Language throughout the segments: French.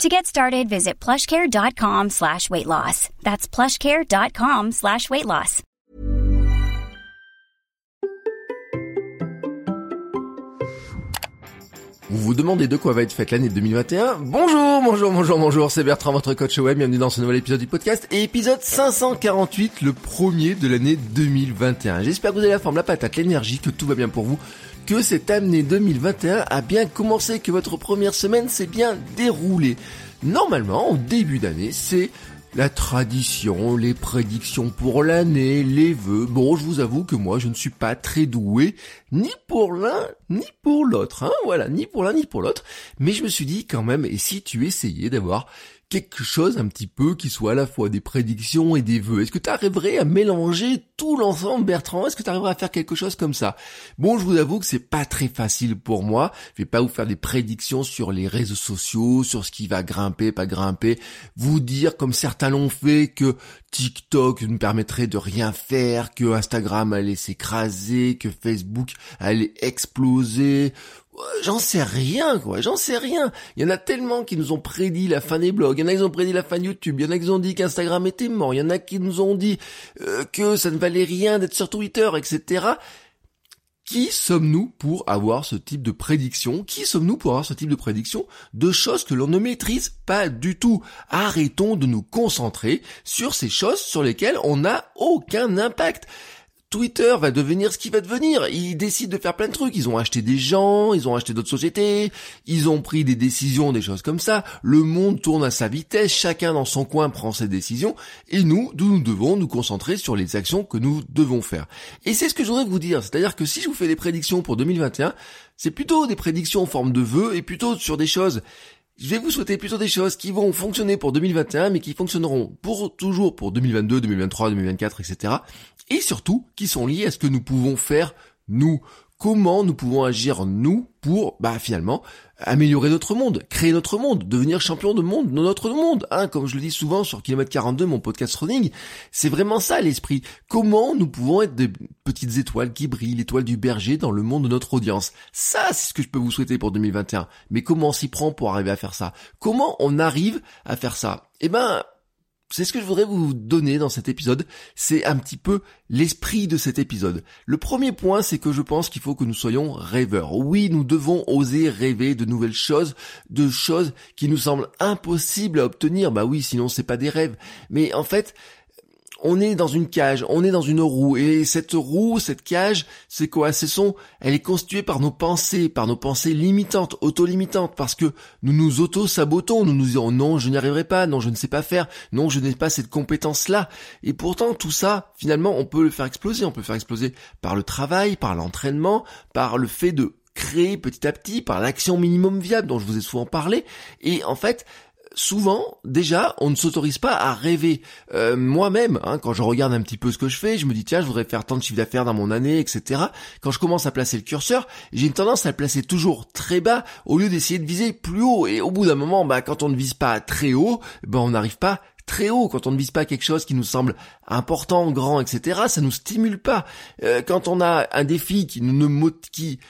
To get started, visit plushcare.com slash weight loss. That's plushcare.com slash weight loss. Vous vous demandez de quoi va être faite l'année 2021 Bonjour, bonjour, bonjour, bonjour, c'est Bertrand, votre coach web, bienvenue dans ce nouvel épisode du podcast, et épisode 548, le premier de l'année 2021. J'espère que vous avez la forme, la patate, l'énergie, que tout va bien pour vous, que cette année 2021 a bien commencé, que votre première semaine s'est bien déroulée. Normalement, au début d'année, c'est la tradition, les prédictions pour l'année, les vœux. Bon, je vous avoue que moi, je ne suis pas très doué, ni pour l'un, ni pour l'autre. Hein, voilà, ni pour l'un, ni pour l'autre. Mais je me suis dit quand même, et si tu essayais d'avoir quelque chose un petit peu qui soit à la fois des prédictions et des vœux. Est-ce que tu arriverais à mélanger tout l'ensemble, Bertrand? Est-ce que tu arriverais à faire quelque chose comme ça? Bon, je vous avoue que c'est pas très facile pour moi. Je vais pas vous faire des prédictions sur les réseaux sociaux, sur ce qui va grimper, pas grimper. Vous dire, comme certains l'ont fait, que TikTok ne permettrait de rien faire, que Instagram allait s'écraser, que Facebook allait exploser J'en sais rien, quoi. J'en sais rien. Il y en a tellement qui nous ont prédit la fin des blogs. Il y en a qui ont prédit la fin de YouTube. Il y en a qui ont dit qu'Instagram était mort. Il y en a qui nous ont dit euh, que ça ne valait rien d'être sur Twitter, etc. Qui sommes-nous pour avoir ce type de prédiction? Qui sommes-nous pour avoir ce type de prédiction de choses que l'on ne maîtrise pas du tout? Arrêtons de nous concentrer sur ces choses sur lesquelles on n'a aucun impact. Twitter va devenir ce qu'il va devenir. Ils décident de faire plein de trucs. Ils ont acheté des gens, ils ont acheté d'autres sociétés, ils ont pris des décisions, des choses comme ça. Le monde tourne à sa vitesse, chacun dans son coin prend ses décisions, et nous, nous devons nous concentrer sur les actions que nous devons faire. Et c'est ce que je voudrais vous dire. C'est-à-dire que si je vous fais des prédictions pour 2021, c'est plutôt des prédictions en forme de vœux et plutôt sur des choses je vais vous souhaiter plutôt des choses qui vont fonctionner pour 2021, mais qui fonctionneront pour toujours pour 2022, 2023, 2024, etc. Et surtout, qui sont liées à ce que nous pouvons faire nous. Comment nous pouvons agir nous pour, bah finalement, améliorer notre monde, créer notre monde, devenir champion de monde notre monde. Hein, comme je le dis souvent sur Kilomètre 42, mon podcast running, c'est vraiment ça l'esprit. Comment nous pouvons être des petites étoiles qui brillent, l'étoile du berger dans le monde de notre audience. Ça, c'est ce que je peux vous souhaiter pour 2021. Mais comment on s'y prend pour arriver à faire ça? Comment on arrive à faire ça? Eh ben, c'est ce que je voudrais vous donner dans cet épisode, c'est un petit peu l'esprit de cet épisode. Le premier point, c'est que je pense qu'il faut que nous soyons rêveurs. Oui, nous devons oser rêver de nouvelles choses, de choses qui nous semblent impossibles à obtenir. Bah oui, sinon c'est pas des rêves. Mais en fait, on est dans une cage, on est dans une roue, et cette roue, cette cage, c'est quoi? C'est son, elle est constituée par nos pensées, par nos pensées limitantes, auto-limitantes, parce que nous nous auto-sabotons, nous nous disons non, je n'y arriverai pas, non, je ne sais pas faire, non, je n'ai pas cette compétence-là, et pourtant tout ça, finalement, on peut le faire exploser, on peut le faire exploser par le travail, par l'entraînement, par le fait de créer petit à petit, par l'action minimum viable dont je vous ai souvent parlé, et en fait, souvent, déjà, on ne s'autorise pas à rêver. Euh, moi-même, hein, quand je regarde un petit peu ce que je fais, je me dis tiens, je voudrais faire tant de chiffre d'affaires dans mon année, etc. Quand je commence à placer le curseur, j'ai une tendance à le placer toujours très bas au lieu d'essayer de viser plus haut. Et au bout d'un moment, bah, quand on ne vise pas très haut, bah, on n'arrive pas très haut, quand on ne vise pas quelque chose qui nous semble important, grand, etc., ça nous stimule pas. Euh, quand on a un défi qui nous qui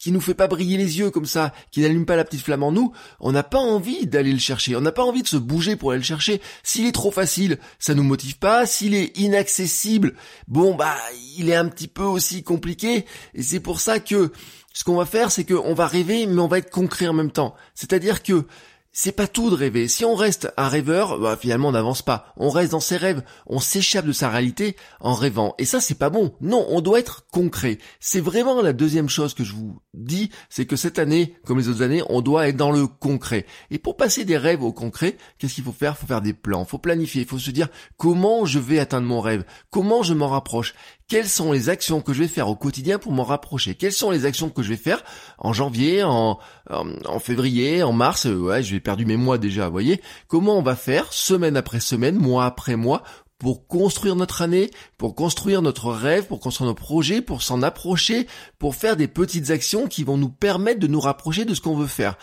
qui nous fait pas briller les yeux comme ça, qui n'allume pas la petite flamme en nous, on n'a pas envie d'aller le chercher, on n'a pas envie de se bouger pour aller le chercher. S'il est trop facile, ça nous motive pas. S'il est inaccessible, bon bah il est un petit peu aussi compliqué. Et c'est pour ça que ce qu'on va faire, c'est qu'on va rêver, mais on va être concret en même temps. C'est-à-dire que c'est pas tout de rêver. Si on reste un rêveur, bah, finalement on n'avance pas. On reste dans ses rêves, on s'échappe de sa réalité en rêvant. Et ça c'est pas bon. Non, on doit être concret. C'est vraiment la deuxième chose que je vous dis, c'est que cette année, comme les autres années, on doit être dans le concret. Et pour passer des rêves au concret, qu'est-ce qu'il faut faire? Il faut faire des plans, il faut planifier, il faut se dire comment je vais atteindre mon rêve, comment je m'en rapproche, quelles sont les actions que je vais faire au quotidien pour m'en rapprocher? Quelles sont les actions que je vais faire en janvier, en, en, février, en mars? Ouais, j'ai perdu mes mois déjà, vous voyez Comment on va faire semaine après semaine, mois après mois pour construire notre année, pour construire notre rêve, pour construire nos projets, pour s'en approcher, pour faire des petites actions qui vont nous permettre de nous rapprocher de ce qu'on veut faire?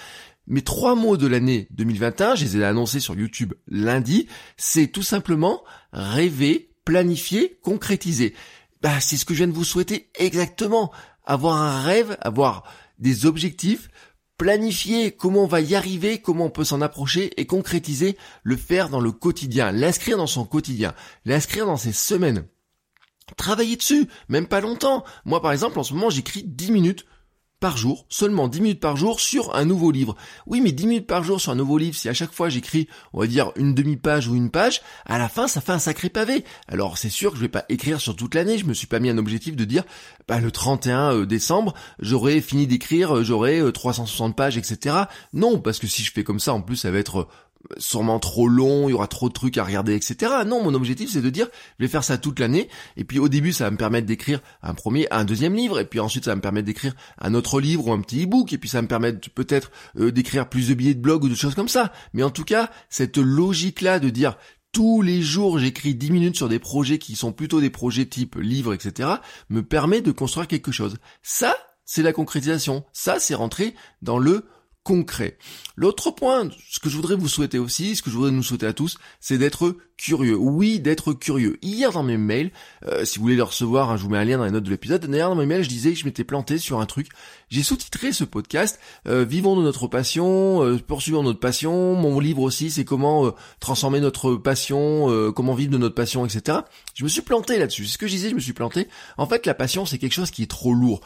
Mes trois mots de l'année 2021, je les ai annoncés sur YouTube lundi, c'est tout simplement rêver, planifier, concrétiser. Bah, c'est ce que je viens de vous souhaiter exactement. Avoir un rêve, avoir des objectifs, planifier comment on va y arriver, comment on peut s'en approcher et concrétiser, le faire dans le quotidien, l'inscrire dans son quotidien, l'inscrire dans ses semaines. Travailler dessus, même pas longtemps. Moi par exemple en ce moment j'écris 10 minutes par jour, seulement 10 minutes par jour sur un nouveau livre. Oui, mais 10 minutes par jour sur un nouveau livre, si à chaque fois j'écris, on va dire, une demi-page ou une page, à la fin, ça fait un sacré pavé. Alors, c'est sûr que je vais pas écrire sur toute l'année, je me suis pas mis un objectif de dire, bah, le 31 euh, décembre, j'aurai fini d'écrire, euh, j'aurai 360 euh, pages, etc. Non, parce que si je fais comme ça, en plus, ça va être sûrement trop long, il y aura trop de trucs à regarder, etc. Non, mon objectif c'est de dire, je vais faire ça toute l'année, et puis au début ça va me permettre d'écrire un premier, un deuxième livre, et puis ensuite ça va me permettre d'écrire un autre livre ou un petit e-book, et puis ça va me permettre peut-être euh, d'écrire plus de billets de blog ou de choses comme ça. Mais en tout cas, cette logique-là de dire tous les jours j'écris 10 minutes sur des projets qui sont plutôt des projets type livre, etc., me permet de construire quelque chose. Ça, c'est la concrétisation. Ça, c'est rentrer dans le concret. L'autre point, ce que je voudrais vous souhaiter aussi, ce que je voudrais nous souhaiter à tous, c'est d'être curieux. Oui, d'être curieux. Hier dans mes mails, euh, si vous voulez le recevoir, hein, je vous mets un lien dans les notes de l'épisode. D'ailleurs dans mes mails, je disais que je m'étais planté sur un truc. J'ai sous-titré ce podcast euh, Vivons de notre passion, euh, poursuivons notre passion. Mon livre aussi, c'est comment transformer notre passion, comment vivre de notre passion, etc. Je me suis planté là-dessus. C'est ce que je disais, je me suis planté. En fait, la passion, c'est quelque chose qui est trop lourd.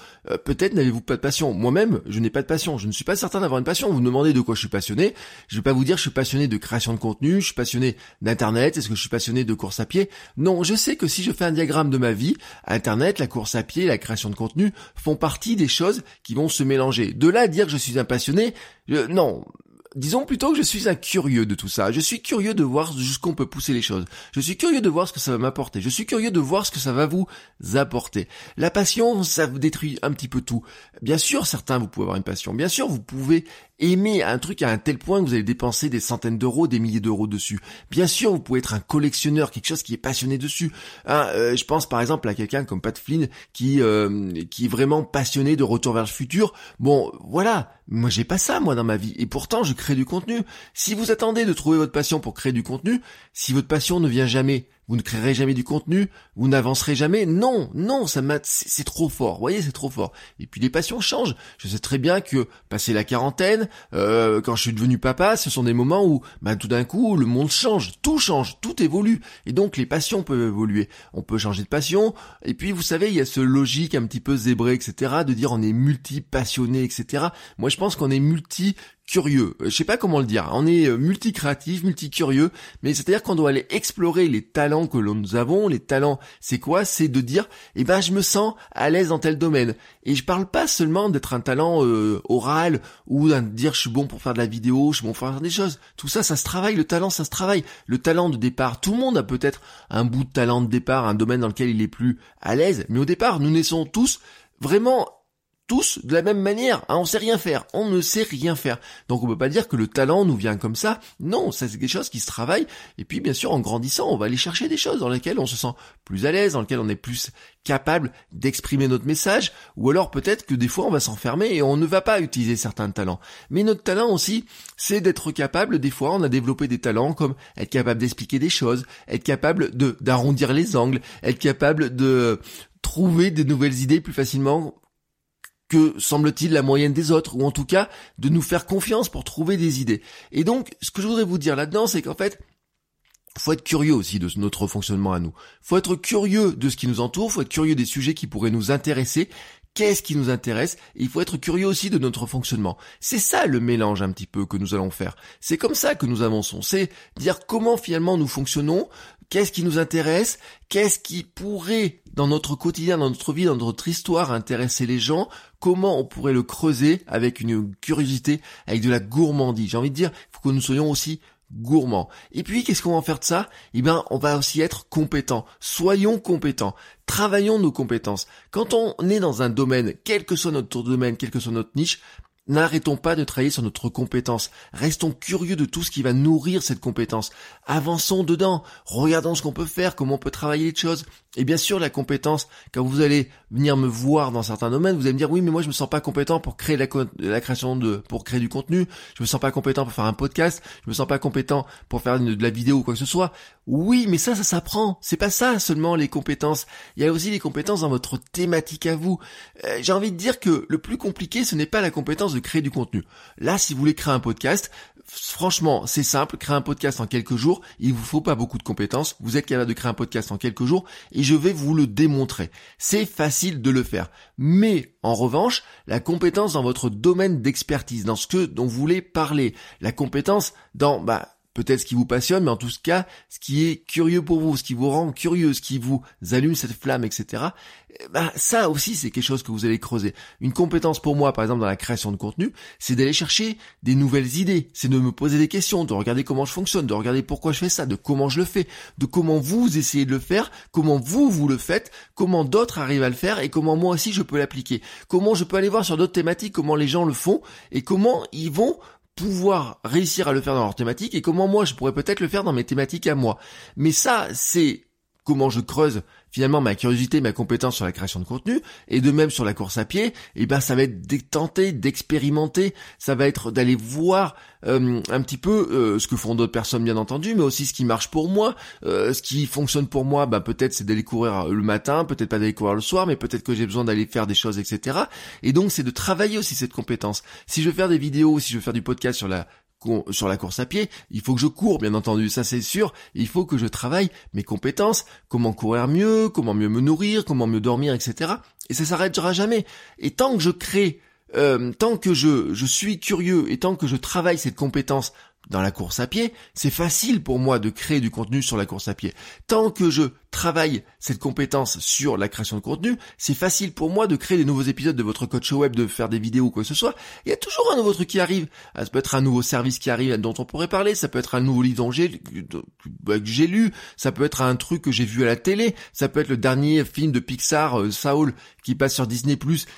Peut-être n'avez-vous pas de passion. Moi-même, je n'ai pas de passion. Je ne suis pas certain d'avoir une passion. Vous me demandez de quoi je suis passionné. Je vais pas vous dire je suis passionné de création de contenu, je suis passionné d'internet, est-ce que je suis passionné de course à pied? Non, je sais que si je fais un diagramme de ma vie, Internet, la course à pied, la création de contenu font partie des choses qui vont se mélanger. De là à dire que je suis un passionné, non, Disons plutôt que je suis un curieux de tout ça. Je suis curieux de voir jusqu'où on peut pousser les choses. Je suis curieux de voir ce que ça va m'apporter. Je suis curieux de voir ce que ça va vous apporter. La passion, ça vous détruit un petit peu tout. Bien sûr, certains, vous pouvez avoir une passion. Bien sûr, vous pouvez aimer un truc à un tel point que vous allez dépenser des centaines d'euros, des milliers d'euros dessus. Bien sûr, vous pouvez être un collectionneur, quelque chose qui est passionné dessus. Hein, euh, je pense par exemple à quelqu'un comme Pat Flynn qui euh, qui est vraiment passionné de Retour vers le futur. Bon, voilà, moi j'ai pas ça moi dans ma vie et pourtant je crée du contenu. Si vous attendez de trouver votre passion pour créer du contenu, si votre passion ne vient jamais, vous ne créerez jamais du contenu, vous n'avancerez jamais. Non, non, ça m'a, c'est trop fort. Vous voyez, c'est trop fort. Et puis les passions changent. Je sais très bien que passer la quarantaine, euh, quand je suis devenu papa, ce sont des moments où, bah, tout d'un coup, le monde change, tout change, tout évolue. Et donc les passions peuvent évoluer. On peut changer de passion. Et puis vous savez, il y a ce logique un petit peu zébré, etc., de dire on est multi-passionné, etc. Moi, je pense qu'on est multi curieux. Euh, je sais pas comment le dire. On est euh, multi-créatif, multi-curieux, mais c'est-à-dire qu'on doit aller explorer les talents que nous avons. Les talents, c'est quoi? C'est de dire, eh ben, je me sens à l'aise dans tel domaine. Et je parle pas seulement d'être un talent euh, oral ou de dire je suis bon pour faire de la vidéo, je suis bon pour faire des choses. Tout ça, ça se travaille. Le talent, ça se travaille. Le talent de départ, tout le monde a peut-être un bout de talent de départ, un domaine dans lequel il est plus à l'aise. Mais au départ, nous naissons tous vraiment tous de la même manière. Hein, on sait rien faire. On ne sait rien faire. Donc on peut pas dire que le talent nous vient comme ça. Non, ça c'est quelque chose qui se travaille. Et puis bien sûr, en grandissant, on va aller chercher des choses dans lesquelles on se sent plus à l'aise, dans lesquelles on est plus capable d'exprimer notre message. Ou alors peut-être que des fois on va s'enfermer et on ne va pas utiliser certains talents. Mais notre talent aussi, c'est d'être capable, des fois on a développé des talents comme être capable d'expliquer des choses, être capable d'arrondir les angles, être capable de trouver des nouvelles idées plus facilement que semble-t-il la moyenne des autres, ou en tout cas de nous faire confiance pour trouver des idées. Et donc, ce que je voudrais vous dire là-dedans, c'est qu'en fait, faut être curieux aussi de notre fonctionnement à nous. Faut être curieux de ce qui nous entoure, faut être curieux des sujets qui pourraient nous intéresser. Qu'est-ce qui nous intéresse? Et il faut être curieux aussi de notre fonctionnement. C'est ça le mélange un petit peu que nous allons faire. C'est comme ça que nous avançons. C'est dire comment finalement nous fonctionnons, Qu'est-ce qui nous intéresse? Qu'est-ce qui pourrait, dans notre quotidien, dans notre vie, dans notre histoire, intéresser les gens? Comment on pourrait le creuser avec une curiosité, avec de la gourmandise? J'ai envie de dire, il faut que nous soyons aussi gourmands. Et puis, qu'est-ce qu'on va en faire de ça? Eh bien, on va aussi être compétents. Soyons compétents. Travaillons nos compétences. Quand on est dans un domaine, quel que soit notre domaine, quel que soit notre niche, N'arrêtons pas de travailler sur notre compétence. Restons curieux de tout ce qui va nourrir cette compétence. Avançons dedans. Regardons ce qu'on peut faire, comment on peut travailler les choses. Et bien sûr, la compétence, quand vous allez venir me voir dans certains domaines, vous allez me dire, oui, mais moi, je me sens pas compétent pour créer la, la création de, pour créer du contenu. Je me sens pas compétent pour faire un podcast. Je me sens pas compétent pour faire de la vidéo ou quoi que ce soit. Oui, mais ça, ça s'apprend. C'est pas ça seulement les compétences. Il y a aussi les compétences dans votre thématique à vous. Euh, j'ai envie de dire que le plus compliqué, ce n'est pas la compétence de créer du contenu. Là, si vous voulez créer un podcast, franchement, c'est simple, créer un podcast en quelques jours, il vous faut pas beaucoup de compétences, vous êtes capable de créer un podcast en quelques jours et je vais vous le démontrer. C'est facile de le faire. Mais en revanche, la compétence dans votre domaine d'expertise, dans ce que dont vous voulez parler, la compétence dans bah peut-être ce qui vous passionne, mais en tout cas, ce qui est curieux pour vous, ce qui vous rend curieux, ce qui vous allume cette flamme, etc. Eh ben, ça aussi, c'est quelque chose que vous allez creuser. Une compétence pour moi, par exemple, dans la création de contenu, c'est d'aller chercher des nouvelles idées, c'est de me poser des questions, de regarder comment je fonctionne, de regarder pourquoi je fais ça, de comment je le fais, de comment vous essayez de le faire, comment vous, vous le faites, comment d'autres arrivent à le faire et comment moi aussi je peux l'appliquer. Comment je peux aller voir sur d'autres thématiques, comment les gens le font et comment ils vont pouvoir réussir à le faire dans leur thématique et comment moi je pourrais peut-être le faire dans mes thématiques à moi. Mais ça, c'est comment je creuse finalement ma curiosité, ma compétence sur la création de contenu, et de même sur la course à pied, et eh ben ça va être de tenter, d'expérimenter, ça va être d'aller voir euh, un petit peu euh, ce que font d'autres personnes bien entendu, mais aussi ce qui marche pour moi, euh, ce qui fonctionne pour moi, bah peut-être c'est d'aller courir le matin, peut-être pas d'aller courir le soir, mais peut-être que j'ai besoin d'aller faire des choses, etc. Et donc c'est de travailler aussi cette compétence. Si je veux faire des vidéos, si je veux faire du podcast sur la sur la course à pied, il faut que je cours, bien entendu, ça c'est sûr. Il faut que je travaille mes compétences, comment courir mieux, comment mieux me nourrir, comment mieux dormir, etc. Et ça s'arrêtera jamais. Et tant que je crée, euh, tant que je, je suis curieux et tant que je travaille cette compétence dans la course à pied, c'est facile pour moi de créer du contenu sur la course à pied. Tant que je travaille cette compétence sur la création de contenu, c'est facile pour moi de créer des nouveaux épisodes de votre coach web, de faire des vidéos ou quoi que ce soit. Il y a toujours un nouveau truc qui arrive. Ah, ça peut être un nouveau service qui arrive dont on pourrait parler, ça peut être un nouveau livre bah, que j'ai lu, ça peut être un truc que j'ai vu à la télé, ça peut être le dernier film de Pixar, euh, Saul, qui passe sur Disney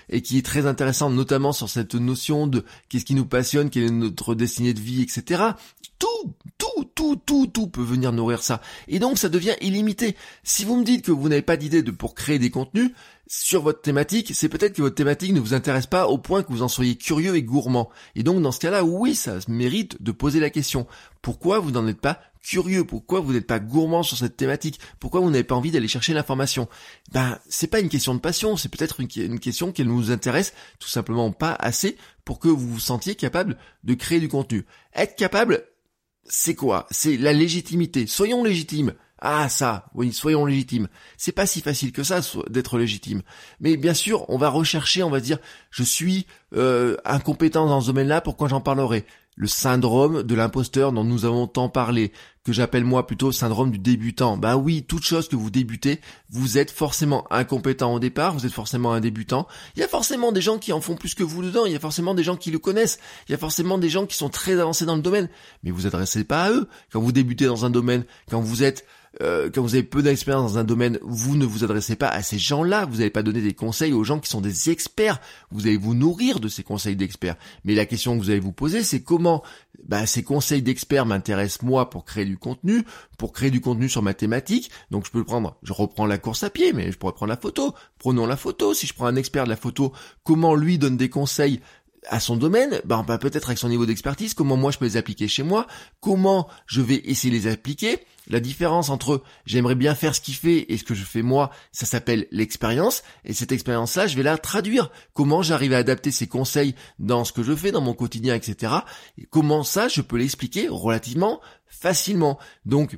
et qui est très intéressant, notamment sur cette notion de qu'est-ce qui nous passionne, quelle est notre destinée de vie, etc. Tout, tout, tout, tout, tout peut venir nourrir ça. Et donc ça devient illimité. Si vous me dites que vous n'avez pas d'idée de pour créer des contenus sur votre thématique, c'est peut-être que votre thématique ne vous intéresse pas au point que vous en soyez curieux et gourmand. Et donc dans ce cas-là, oui, ça mérite de poser la question. Pourquoi vous n'en êtes pas curieux Pourquoi vous n'êtes pas gourmand sur cette thématique? Pourquoi vous n'avez pas envie d'aller chercher l'information? Ben, c'est pas une question de passion, c'est peut-être une, question qui nous intéresse tout simplement pas assez pour que vous vous sentiez capable de créer du contenu. Être capable, c'est quoi? C'est la légitimité. Soyons légitimes. Ah ça, oui, soyons légitimes. C'est pas si facile que ça d'être légitime. Mais bien sûr, on va rechercher, on va dire, je suis euh, incompétent dans ce domaine-là, pourquoi j'en parlerai? Le syndrome de l'imposteur dont nous avons tant parlé, que j'appelle moi plutôt syndrome du débutant. Ben oui, toute chose que vous débutez, vous êtes forcément incompétent au départ, vous êtes forcément un débutant. Il y a forcément des gens qui en font plus que vous dedans, il y a forcément des gens qui le connaissent, il y a forcément des gens qui sont très avancés dans le domaine, mais vous adressez pas à eux. Quand vous débutez dans un domaine, quand vous êtes euh, quand vous avez peu d'expérience dans un domaine, vous ne vous adressez pas à ces gens-là, vous n'allez pas donner des conseils aux gens qui sont des experts, vous allez vous nourrir de ces conseils d'experts. Mais la question que vous allez vous poser, c'est comment bah, ces conseils d'experts m'intéressent moi pour créer du contenu, pour créer du contenu sur ma thématique. Donc je peux prendre, je reprends la course à pied, mais je pourrais prendre la photo. Prenons la photo. Si je prends un expert de la photo, comment lui donne des conseils à son domaine, ben, ben, peut-être avec son niveau d'expertise, comment moi je peux les appliquer chez moi, comment je vais essayer de les appliquer. La différence entre j'aimerais bien faire ce qu'il fait et ce que je fais moi, ça s'appelle l'expérience. Et cette expérience-là, je vais la traduire. Comment j'arrive à adapter ces conseils dans ce que je fais, dans mon quotidien, etc. Et comment ça, je peux l'expliquer relativement facilement. Donc,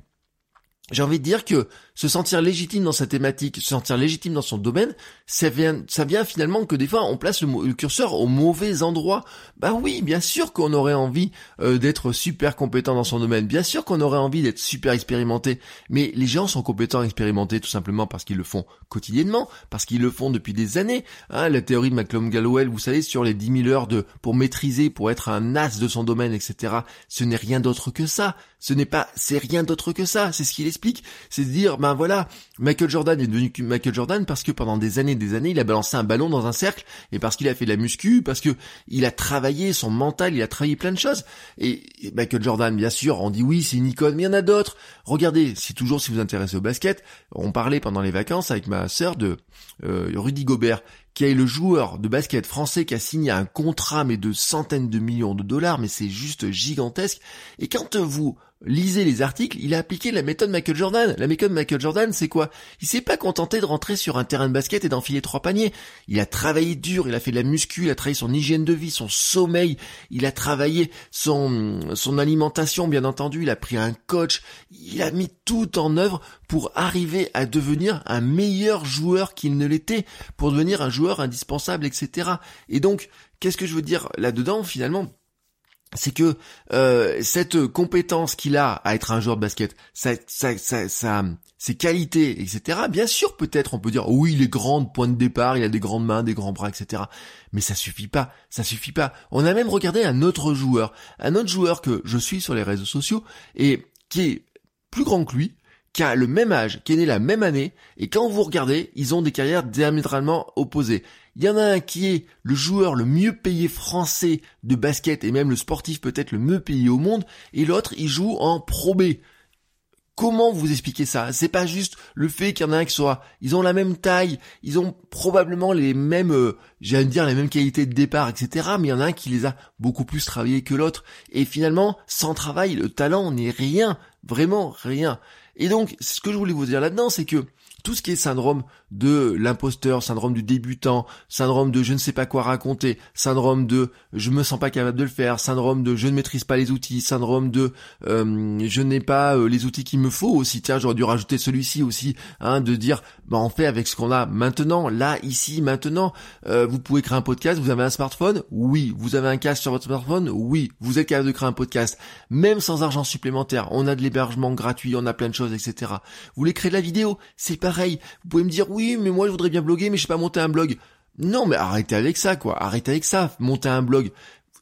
j'ai envie de dire que se sentir légitime dans sa thématique, se sentir légitime dans son domaine, ça vient, ça vient finalement que des fois on place le, curseur au mauvais endroit. Bah oui, bien sûr qu'on aurait envie euh, d'être super compétent dans son domaine, bien sûr qu'on aurait envie d'être super expérimenté, mais les gens sont compétents expérimentés tout simplement parce qu'ils le font quotidiennement, parce qu'ils le font depuis des années. Hein, la théorie de McClellan Galloway, vous savez, sur les 10 000 heures de pour maîtriser, pour être un as de son domaine, etc. Ce n'est rien d'autre que ça. Ce n'est pas, c'est rien d'autre que ça. C'est ce qu'il explique. C'est de dire, ben voilà, Michael Jordan est devenu Michael Jordan parce que pendant des années et des années, il a balancé un ballon dans un cercle et parce qu'il a fait de la muscu, parce que il a travaillé son mental, il a travaillé plein de choses. Et, Michael Jordan, bien sûr, on dit oui, c'est une icône, mais il y en a d'autres. Regardez, si toujours si vous intéressez au basket, on parlait pendant les vacances avec ma sœur de euh, Rudy Gobert, qui est le joueur de basket français qui a signé un contrat mais de centaines de millions de dollars, mais c'est juste gigantesque. Et quand vous lisez les articles, il a appliqué la méthode Michael Jordan. La méthode Michael Jordan, c'est quoi? Il s'est pas contenté de rentrer sur un terrain de basket et d'enfiler trois paniers. Il a travaillé dur, il a fait de la muscu, il a travaillé son hygiène de vie, son sommeil, il a travaillé son, son alimentation, bien entendu, il a pris un coach, il a mis tout en œuvre pour arriver à devenir un meilleur joueur qu'il ne l'était, pour devenir un joueur indispensable, etc. Et donc, qu'est-ce que je veux dire là-dedans, finalement? C'est que euh, cette compétence qu'il a à être un joueur de basket, sa, sa, sa, ses qualités, etc. Bien sûr, peut-être on peut dire oui, il est grand point de départ, il a des grandes mains, des grands bras, etc. Mais ça suffit pas, ça suffit pas. On a même regardé un autre joueur, un autre joueur que je suis sur les réseaux sociaux et qui est plus grand que lui, qui a le même âge, qui est né la même année, et quand vous regardez, ils ont des carrières diamétralement opposées. Il y en a un qui est le joueur le mieux payé français de basket et même le sportif peut-être le mieux payé au monde, et l'autre il joue en Pro B. Comment vous expliquez ça? C'est pas juste le fait qu'il y en a un qui soit, ils ont la même taille, ils ont probablement les mêmes, euh, j'allais dire les mêmes qualités de départ, etc. Mais il y en a un qui les a beaucoup plus travaillé que l'autre. Et finalement, sans travail, le talent n'est rien, vraiment rien. Et donc, ce que je voulais vous dire là-dedans, c'est que tout ce qui est syndrome de l'imposteur, syndrome du débutant, syndrome de je ne sais pas quoi raconter, syndrome de je me sens pas capable de le faire, syndrome de je ne maîtrise pas les outils, syndrome de euh, je n'ai pas euh, les outils qu'il me faut aussi. Tiens, j'aurais dû rajouter celui-ci aussi, hein, de dire bah on fait avec ce qu'on a maintenant, là, ici, maintenant. Euh, vous pouvez créer un podcast. Vous avez un smartphone? Oui. Vous avez un casque sur votre smartphone? Oui. Vous êtes capable de créer un podcast, même sans argent supplémentaire. On a de l'hébergement gratuit, on a plein de choses, etc. Vous voulez créer de la vidéo? C'est Vous pouvez me dire oui, mais moi je voudrais bien bloguer, mais je sais pas monter un blog. Non, mais arrêtez avec ça, quoi. Arrêtez avec ça. Monter un blog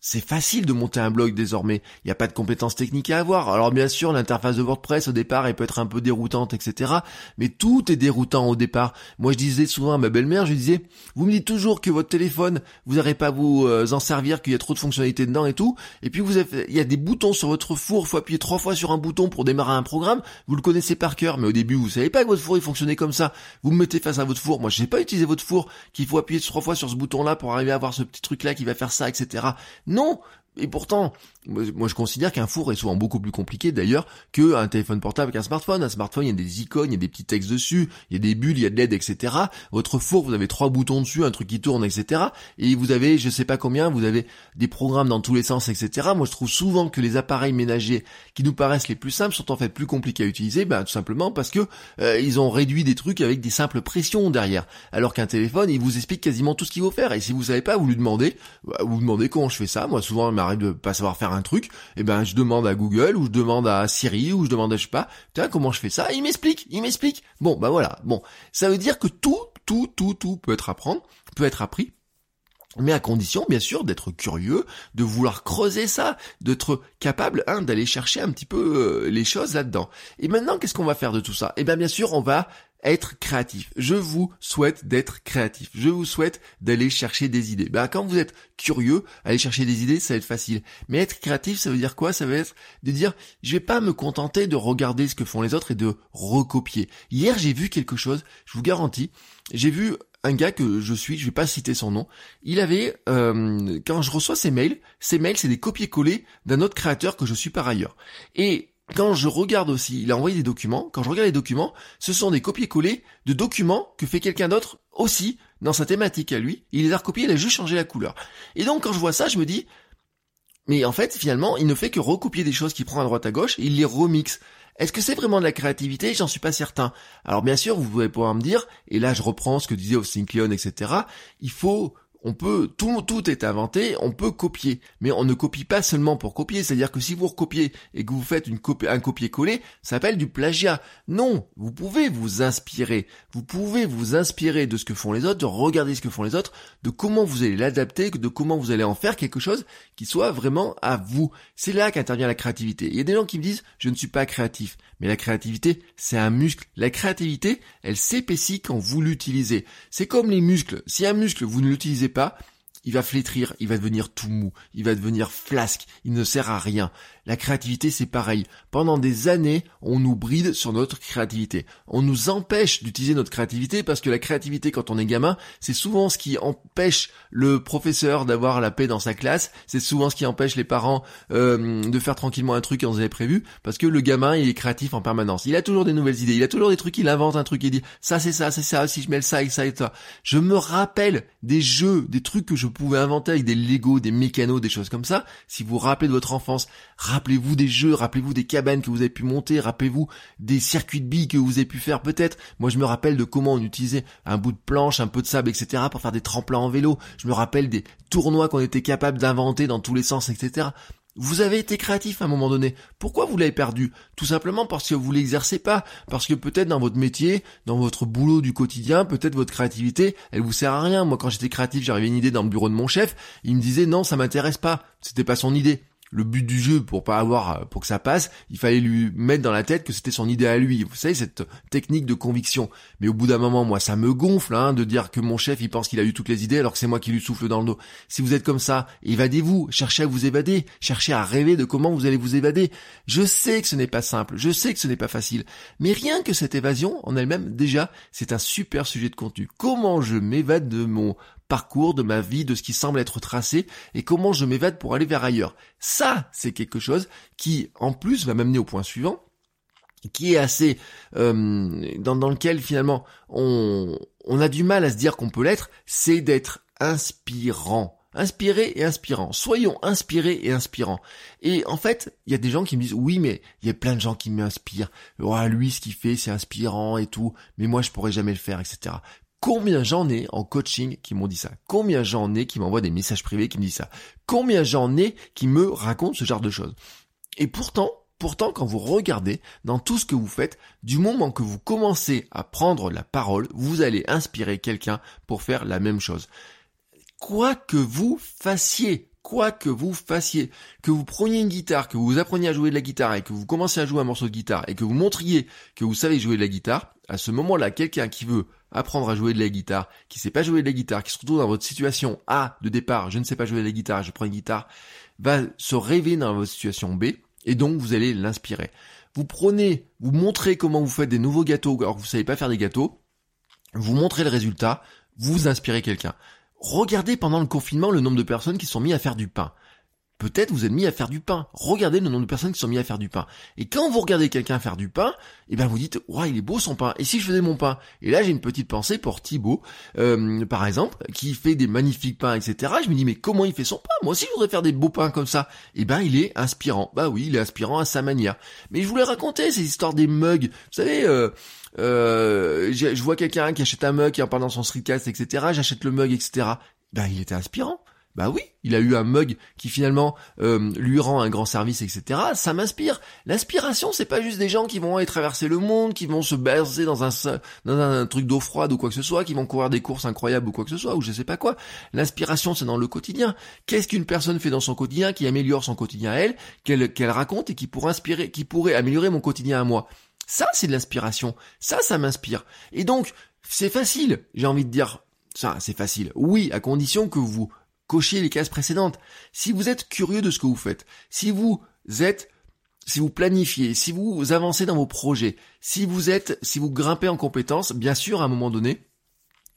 c'est facile de monter un blog désormais. Il n'y a pas de compétences techniques à avoir. Alors bien sûr, l'interface de WordPress au départ, elle peut être un peu déroutante, etc. Mais tout est déroutant au départ. Moi, je disais souvent à ma belle-mère, je disais, vous me dites toujours que votre téléphone, vous n'arrivez pas à vous euh, en servir, qu'il y a trop de fonctionnalités dedans et tout. Et puis vous avez, il y a des boutons sur votre four. Faut appuyer trois fois sur un bouton pour démarrer un programme. Vous le connaissez par cœur, mais au début, vous savez pas que votre four il fonctionnait comme ça. Vous me mettez face à votre four. Moi, je sais pas utiliser votre four, qu'il faut appuyer trois fois sur ce bouton-là pour arriver à avoir ce petit truc-là qui va faire ça, etc. Non, et pourtant, moi je considère qu'un four est souvent beaucoup plus compliqué d'ailleurs qu'un téléphone portable qu'un smartphone. Un smartphone, il y a des icônes, il y a des petits textes dessus, il y a des bulles, il y a de l'aide, etc. Votre four, vous avez trois boutons dessus, un truc qui tourne, etc. Et vous avez, je sais pas combien, vous avez des programmes dans tous les sens, etc. Moi je trouve souvent que les appareils ménagers qui nous paraissent les plus simples sont en fait plus compliqués à utiliser, ben, tout simplement parce que euh, ils ont réduit des trucs avec des simples pressions derrière. Alors qu'un téléphone, il vous explique quasiment tout ce qu'il faut faire. Et si vous savez pas, vous lui demandez, bah, vous, demandez comment je fais ça. Moi souvent, m'arrive de pas savoir faire un truc, et eh ben je demande à Google ou je demande à Siri ou je demande à je sais pas, tiens comment je fais ça, il m'explique, il m'explique. Bon bah voilà, bon, ça veut dire que tout, tout, tout, tout peut être apprendre, peut être appris. Mais à condition, bien sûr, d'être curieux, de vouloir creuser ça, d'être capable, hein, d'aller chercher un petit peu euh, les choses là-dedans. Et maintenant, qu'est-ce qu'on va faire de tout ça? Eh bien, bien sûr, on va être créatif. Je vous souhaite d'être créatif. Je vous souhaite d'aller chercher des idées. Ben, quand vous êtes curieux, aller chercher des idées, ça va être facile. Mais être créatif, ça veut dire quoi? Ça veut être de dire, je vais pas me contenter de regarder ce que font les autres et de recopier. Hier, j'ai vu quelque chose, je vous garantis, j'ai vu un gars que je suis, je vais pas citer son nom, il avait, euh, quand je reçois ses mails, ses mails c'est des copier-coller d'un autre créateur que je suis par ailleurs. Et quand je regarde aussi, il a envoyé des documents, quand je regarde les documents, ce sont des copier-coller de documents que fait quelqu'un d'autre aussi dans sa thématique à lui. Il les a recopiés, il a juste changé la couleur. Et donc quand je vois ça, je me dis, mais en fait finalement, il ne fait que recopier des choses qu'il prend à droite à gauche, et il les remixe. Est-ce que c'est vraiment de la créativité? J'en suis pas certain. Alors bien sûr, vous pouvez pouvoir me dire, et là je reprends ce que disait Austin Kleon, etc. Il faut on peut, tout, tout est inventé, on peut copier, mais on ne copie pas seulement pour copier, c'est-à-dire que si vous recopiez et que vous faites un copier-coller, ça s'appelle du plagiat. Non, vous pouvez vous inspirer, vous pouvez vous inspirer de ce que font les autres, de regarder ce que font les autres, de comment vous allez l'adapter, de comment vous allez en faire quelque chose qui soit vraiment à vous. C'est là qu'intervient la créativité. Il y a des gens qui me disent, je ne suis pas créatif. Mais la créativité, c'est un muscle. La créativité, elle s'épaissit quand vous l'utilisez. C'est comme les muscles. Si un muscle, vous ne l'utilisez pas, il va flétrir, il va devenir tout mou, il va devenir flasque, il ne sert à rien. La créativité, c'est pareil. Pendant des années, on nous bride sur notre créativité. On nous empêche d'utiliser notre créativité parce que la créativité, quand on est gamin, c'est souvent ce qui empêche le professeur d'avoir la paix dans sa classe. C'est souvent ce qui empêche les parents euh, de faire tranquillement un truc qu'ils avaient prévu parce que le gamin, il est créatif en permanence. Il a toujours des nouvelles idées, il a toujours des trucs, il invente un truc, il dit ça c'est ça, c'est ça, si je mets ça et ça et ça. Je me rappelle des jeux, des trucs que je pouvez inventer avec des Lego, des mécanos, des choses comme ça. Si vous vous rappelez de votre enfance, rappelez-vous des jeux, rappelez-vous des cabanes que vous avez pu monter, rappelez-vous des circuits de billes que vous avez pu faire peut-être. Moi, je me rappelle de comment on utilisait un bout de planche, un peu de sable, etc. pour faire des tremplins en vélo. Je me rappelle des tournois qu'on était capable d'inventer dans tous les sens, etc. Vous avez été créatif à un moment donné. Pourquoi vous l'avez perdu? Tout simplement parce que vous l'exercez pas. Parce que peut-être dans votre métier, dans votre boulot du quotidien, peut-être votre créativité, elle vous sert à rien. Moi, quand j'étais créatif, j'arrivais une idée dans le bureau de mon chef. Il me disait non, ça m'intéresse pas. C'était pas son idée le but du jeu pour pas avoir euh, pour que ça passe, il fallait lui mettre dans la tête que c'était son idée à lui. Vous savez cette technique de conviction. Mais au bout d'un moment, moi, ça me gonfle hein, de dire que mon chef il pense qu'il a eu toutes les idées alors que c'est moi qui lui souffle dans le dos. Si vous êtes comme ça, évadez-vous, cherchez à vous évader, cherchez à rêver de comment vous allez vous évader. Je sais que ce n'est pas simple, je sais que ce n'est pas facile, mais rien que cette évasion en elle-même déjà, c'est un super sujet de contenu. Comment je m'évade de mon parcours, de ma vie, de ce qui semble être tracé, et comment je m'évade pour aller vers ailleurs. Ça, c'est quelque chose qui, en plus, va m'amener au point suivant, qui est assez euh, dans, lequel finalement on, on a du mal à se dire qu'on peut l'être, c'est d'être inspirant. Inspiré et inspirant. Soyons inspirés et inspirants. Et en fait, il y a des gens qui me disent oui, mais il y a plein de gens qui m'inspirent. Oh, lui, ce qu'il fait, c'est inspirant et tout. Mais moi, je pourrais jamais le faire, etc. Combien j'en ai en coaching qui m'ont dit ça? Combien j'en ai qui m'envoient des messages privés qui me disent ça? Combien j'en ai qui me racontent ce genre de choses? Et pourtant, pourtant, quand vous regardez dans tout ce que vous faites, du moment que vous commencez à prendre la parole, vous allez inspirer quelqu'un pour faire la même chose. Quoi que vous fassiez, quoi que vous fassiez, que vous preniez une guitare, que vous appreniez à jouer de la guitare et que vous commenciez à jouer un morceau de guitare et que vous montriez que vous savez jouer de la guitare, à ce moment-là, quelqu'un qui veut apprendre à jouer de la guitare, qui sait pas jouer de la guitare, qui se retrouve dans votre situation A de départ, je ne sais pas jouer de la guitare, je prends une guitare, va se rêver dans votre situation B, et donc vous allez l'inspirer. Vous prenez, vous montrez comment vous faites des nouveaux gâteaux, alors que vous savez pas faire des gâteaux, vous montrez le résultat, vous inspirez quelqu'un. Regardez pendant le confinement le nombre de personnes qui sont mis à faire du pain. Peut-être vous êtes mis à faire du pain. Regardez le nombre de personnes qui sont mis à faire du pain. Et quand vous regardez quelqu'un faire du pain, eh ben vous dites, ouais, il est beau son pain. Et si je faisais mon pain? Et là, j'ai une petite pensée pour Thibaut, euh, par exemple, qui fait des magnifiques pains, etc. Je me dis, mais comment il fait son pain? Moi aussi, je voudrais faire des beaux pains comme ça. Eh ben, il est inspirant. Bah oui, il est inspirant à sa manière. Mais je voulais raconter ces histoires des mugs. Vous savez, euh, euh, je vois quelqu'un qui achète un mug, qui en parle dans son streetcast, etc. J'achète le mug, etc. Ben, il était inspirant. Bah oui, il a eu un mug qui finalement euh, lui rend un grand service, etc. Ça m'inspire. L'inspiration, c'est pas juste des gens qui vont aller traverser le monde, qui vont se bercer dans un dans un truc d'eau froide ou quoi que ce soit, qui vont courir des courses incroyables ou quoi que ce soit, ou je sais pas quoi. L'inspiration, c'est dans le quotidien. Qu'est-ce qu'une personne fait dans son quotidien qui améliore son quotidien à elle, qu'elle qu'elle raconte et qui pourrait inspirer, qui pourrait améliorer mon quotidien à moi? Ça, c'est de l'inspiration. Ça, ça m'inspire. Et donc, c'est facile. J'ai envie de dire ça, c'est facile. Oui, à condition que vous cochez les cases précédentes. Si vous êtes curieux de ce que vous faites, si vous êtes si vous planifiez, si vous avancez dans vos projets, si vous êtes, si vous grimpez en compétences, bien sûr, à un moment donné,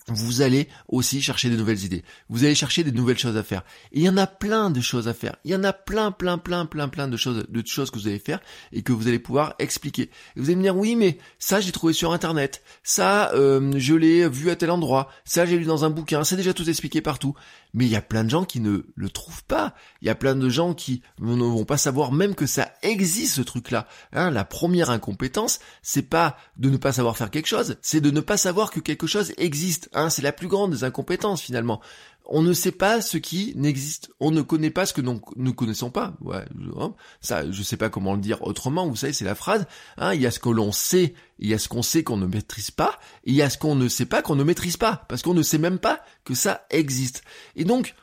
vous allez aussi chercher de nouvelles idées. Vous allez chercher des nouvelles choses à faire. Et il y en a plein de choses à faire. Il y en a plein, plein, plein, plein, plein de choses, de choses que vous allez faire et que vous allez pouvoir expliquer. Vous allez me dire, oui, mais ça, j'ai trouvé sur Internet. Ça, euh, je l'ai vu à tel endroit. Ça, j'ai lu dans un bouquin. C'est déjà tout expliqué partout. Mais il y a plein de gens qui ne le trouvent pas. Il y a plein de gens qui ne vont pas savoir même que ça existe, ce truc-là. Hein, la première incompétence, c'est pas de ne pas savoir faire quelque chose, c'est de ne pas savoir que quelque chose existe Hein, c'est la plus grande des incompétences finalement on ne sait pas ce qui n'existe. On ne connaît pas ce que nous ne connaissons pas. Ouais, hein, ça, je sais pas comment le dire autrement. Vous savez, c'est la phrase. Hein, il y a ce que l'on sait, il y a ce qu'on sait qu'on ne maîtrise pas, et il y a ce qu'on ne sait pas qu'on ne maîtrise pas, parce qu'on ne sait même pas que ça existe. Et donc,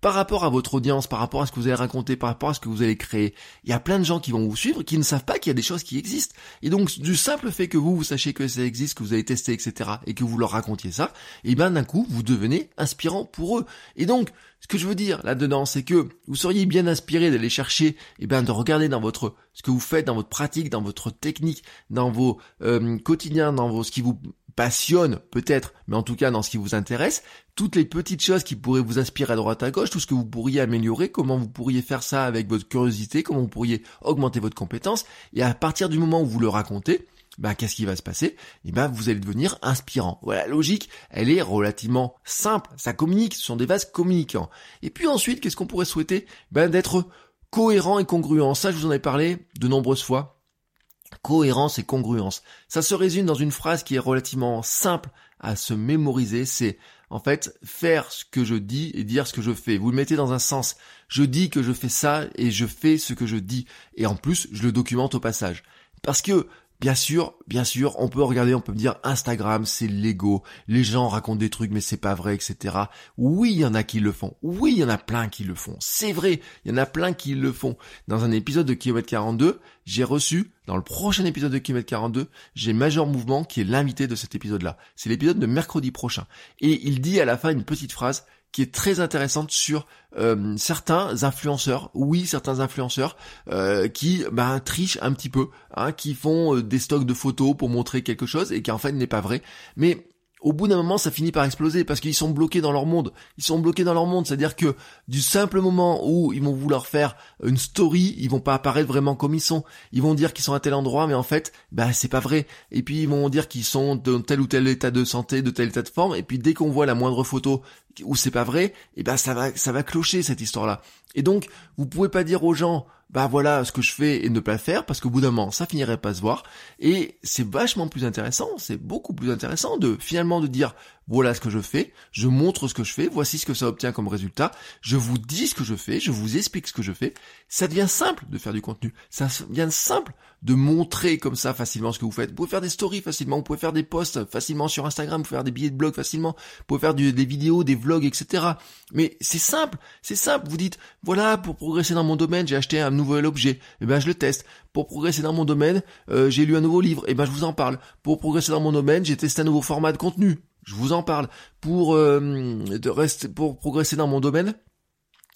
par rapport à votre audience, par rapport à ce que vous allez raconter, par rapport à ce que vous allez créer, il y a plein de gens qui vont vous suivre qui ne savent pas qu'il y a des choses qui existent. Et donc, du simple fait que vous, vous sachiez que ça existe, que vous avez testé, etc., et que vous leur racontiez ça, et eh ben d'un coup, vous devenez inspirant pour eux. Et donc, ce que je veux dire là-dedans, c'est que vous seriez bien inspiré d'aller chercher, et eh ben de regarder dans votre ce que vous faites, dans votre pratique, dans votre technique, dans vos euh, quotidiens, dans vos ce qui vous passionne peut-être, mais en tout cas dans ce qui vous intéresse, toutes les petites choses qui pourraient vous inspirer à droite à gauche, tout ce que vous pourriez améliorer, comment vous pourriez faire ça avec votre curiosité, comment vous pourriez augmenter votre compétence, et à partir du moment où vous le racontez, ben, qu'est-ce qui va se passer? Et ben, vous allez devenir inspirant. Voilà, logique, elle est relativement simple. Ça communique, ce sont des vases communicants. Et puis ensuite, qu'est-ce qu'on pourrait souhaiter? Ben, d'être cohérent et congruent. Ça, je vous en ai parlé de nombreuses fois cohérence et congruence. Ça se résume dans une phrase qui est relativement simple à se mémoriser, c'est en fait faire ce que je dis et dire ce que je fais. Vous le mettez dans un sens. Je dis que je fais ça et je fais ce que je dis. Et en plus, je le documente au passage. Parce que Bien sûr, bien sûr, on peut regarder, on peut me dire Instagram, c'est l'ego, les gens racontent des trucs mais c'est pas vrai, etc. Oui, il y en a qui le font. Oui, il y en a plein qui le font. C'est vrai, il y en a plein qui le font. Dans un épisode de Kilomètre 42, j'ai reçu, dans le prochain épisode de Kilomètre 42, j'ai Major Mouvement qui est l'invité de cet épisode-là. C'est l'épisode de mercredi prochain. Et il dit à la fin une petite phrase qui est très intéressante sur euh, certains influenceurs, oui, certains influenceurs euh, qui bah, trichent un petit peu, hein, qui font euh, des stocks de photos pour montrer quelque chose et qui en fait n'est pas vrai. Mais au bout d'un moment, ça finit par exploser parce qu'ils sont bloqués dans leur monde. Ils sont bloqués dans leur monde, c'est-à-dire que du simple moment où ils vont vouloir faire une story, ils vont pas apparaître vraiment comme ils sont. Ils vont dire qu'ils sont à tel endroit, mais en fait, bah c'est pas vrai. Et puis ils vont dire qu'ils sont dans tel ou tel état de santé, de tel état de forme. Et puis dès qu'on voit la moindre photo où c'est pas vrai, et eh ben ça va, ça va clocher cette histoire-là. Et donc, vous pouvez pas dire aux gens, bah voilà ce que je fais et ne pas le faire parce qu'au bout d'un moment ça finirait pas se voir et c'est vachement plus intéressant, c'est beaucoup plus intéressant de finalement de dire voilà ce que je fais, je montre ce que je fais, voici ce que ça obtient comme résultat, je vous dis ce que je fais, je vous explique ce que je fais. Ça devient simple de faire du contenu, ça devient simple de montrer comme ça facilement ce que vous faites. Vous pouvez faire des stories facilement, vous pouvez faire des posts facilement sur Instagram, vous pouvez faire des billets de blog facilement, vous pouvez faire des vidéos, des vlogs, etc. Mais c'est simple, c'est simple. Vous dites, voilà, pour progresser dans mon domaine, j'ai acheté un nouvel objet, et eh ben je le teste. Pour progresser dans mon domaine, euh, j'ai lu un nouveau livre, et eh ben je vous en parle. Pour progresser dans mon domaine, j'ai testé un nouveau format de contenu, je vous en parle. Pour euh, de rester, pour progresser dans mon domaine,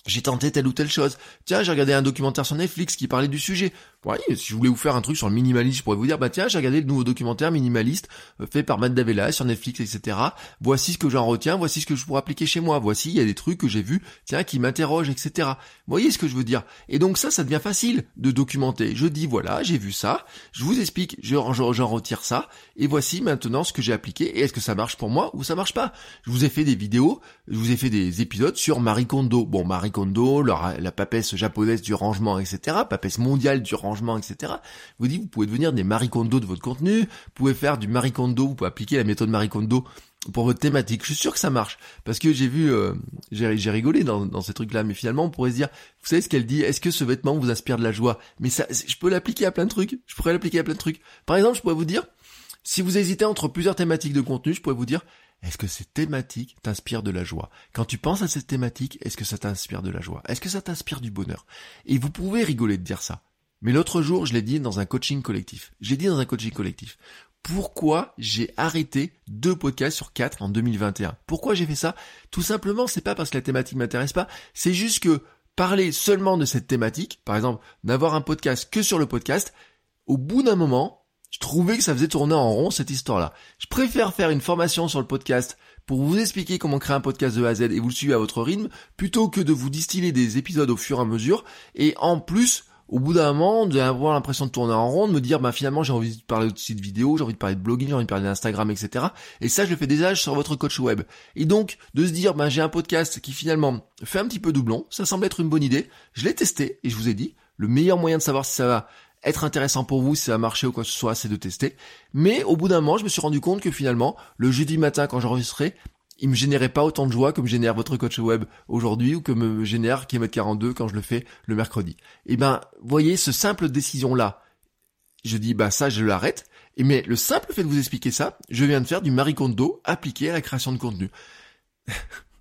j'ai tenté telle ou telle chose. Tiens, j'ai regardé un documentaire sur Netflix qui parlait du sujet. Oui, si je voulais vous faire un truc sur le minimalisme, je pourrais vous dire, bah tiens, j'ai regardé le nouveau documentaire minimaliste euh, fait par Matt Davella sur Netflix, etc. Voici ce que j'en retiens, voici ce que je pourrais appliquer chez moi. Voici, il y a des trucs que j'ai vus, tiens, qui m'interrogent, etc. Vous voyez ce que je veux dire? Et donc ça, ça devient facile de documenter. Je dis, voilà, j'ai vu ça, je vous explique, j'en retire ça, et voici maintenant ce que j'ai appliqué, et est-ce que ça marche pour moi ou ça marche pas? Je vous ai fait des vidéos, je vous ai fait des épisodes sur Marie Kondo. Bon, Marie Kondo, la papesse japonaise du rangement, etc. Papesse mondiale du rangement, etc. Vous dites, vous pouvez devenir des Marie Kondo de votre contenu, vous pouvez faire du Marie Kondo, vous pouvez appliquer la méthode Marie Kondo pour votre thématique. Je suis sûr que ça marche. Parce que j'ai vu, euh, j'ai rigolé dans, dans ces trucs-là, mais finalement, on pourrait se dire, vous savez ce qu'elle dit, est-ce que ce vêtement vous inspire de la joie? Mais ça, je peux l'appliquer à plein de trucs. Je pourrais l'appliquer à plein de trucs. Par exemple, je pourrais vous dire, si vous hésitez entre plusieurs thématiques de contenu, je pourrais vous dire, est-ce que cette thématique t'inspire de la joie? Quand tu penses à cette thématique, est-ce que ça t'inspire de la joie? Est-ce que ça t'inspire du bonheur? Et vous pouvez rigoler de dire ça. Mais l'autre jour, je l'ai dit dans un coaching collectif. J'ai dit dans un coaching collectif. Pourquoi j'ai arrêté deux podcasts sur quatre en 2021 Pourquoi j'ai fait ça? Tout simplement, c'est pas parce que la thématique m'intéresse pas, c'est juste que parler seulement de cette thématique, par exemple, n'avoir un podcast que sur le podcast, au bout d'un moment, je trouvais que ça faisait tourner en rond cette histoire-là. Je préfère faire une formation sur le podcast pour vous expliquer comment créer un podcast de A à Z et vous le suivez à votre rythme, plutôt que de vous distiller des épisodes au fur et à mesure, et en plus, au bout d'un moment, d'avoir l'impression de tourner en rond, de me dire, bah finalement j'ai envie de parler de sites vidéo, j'ai envie de parler de blogging, j'ai envie de parler d'Instagram, etc. Et ça, je le fais déjà sur votre coach web. Et donc, de se dire, bah j'ai un podcast qui finalement fait un petit peu doublon, ça semble être une bonne idée, je l'ai testé, et je vous ai dit, le meilleur moyen de savoir si ça va être intéressant pour vous, si ça va marcher ou quoi que ce soit, c'est de tester. Mais au bout d'un moment, je me suis rendu compte que finalement, le jeudi matin, quand j'enregistrais, il me générait pas autant de joie que me génère votre coach web aujourd'hui ou que me génère km 42 quand je le fais le mercredi. Et eh ben, voyez, ce simple décision là, je dis bah ça je l'arrête. Et mais le simple fait de vous expliquer ça, je viens de faire du Marie Kondo appliqué à la création de contenu.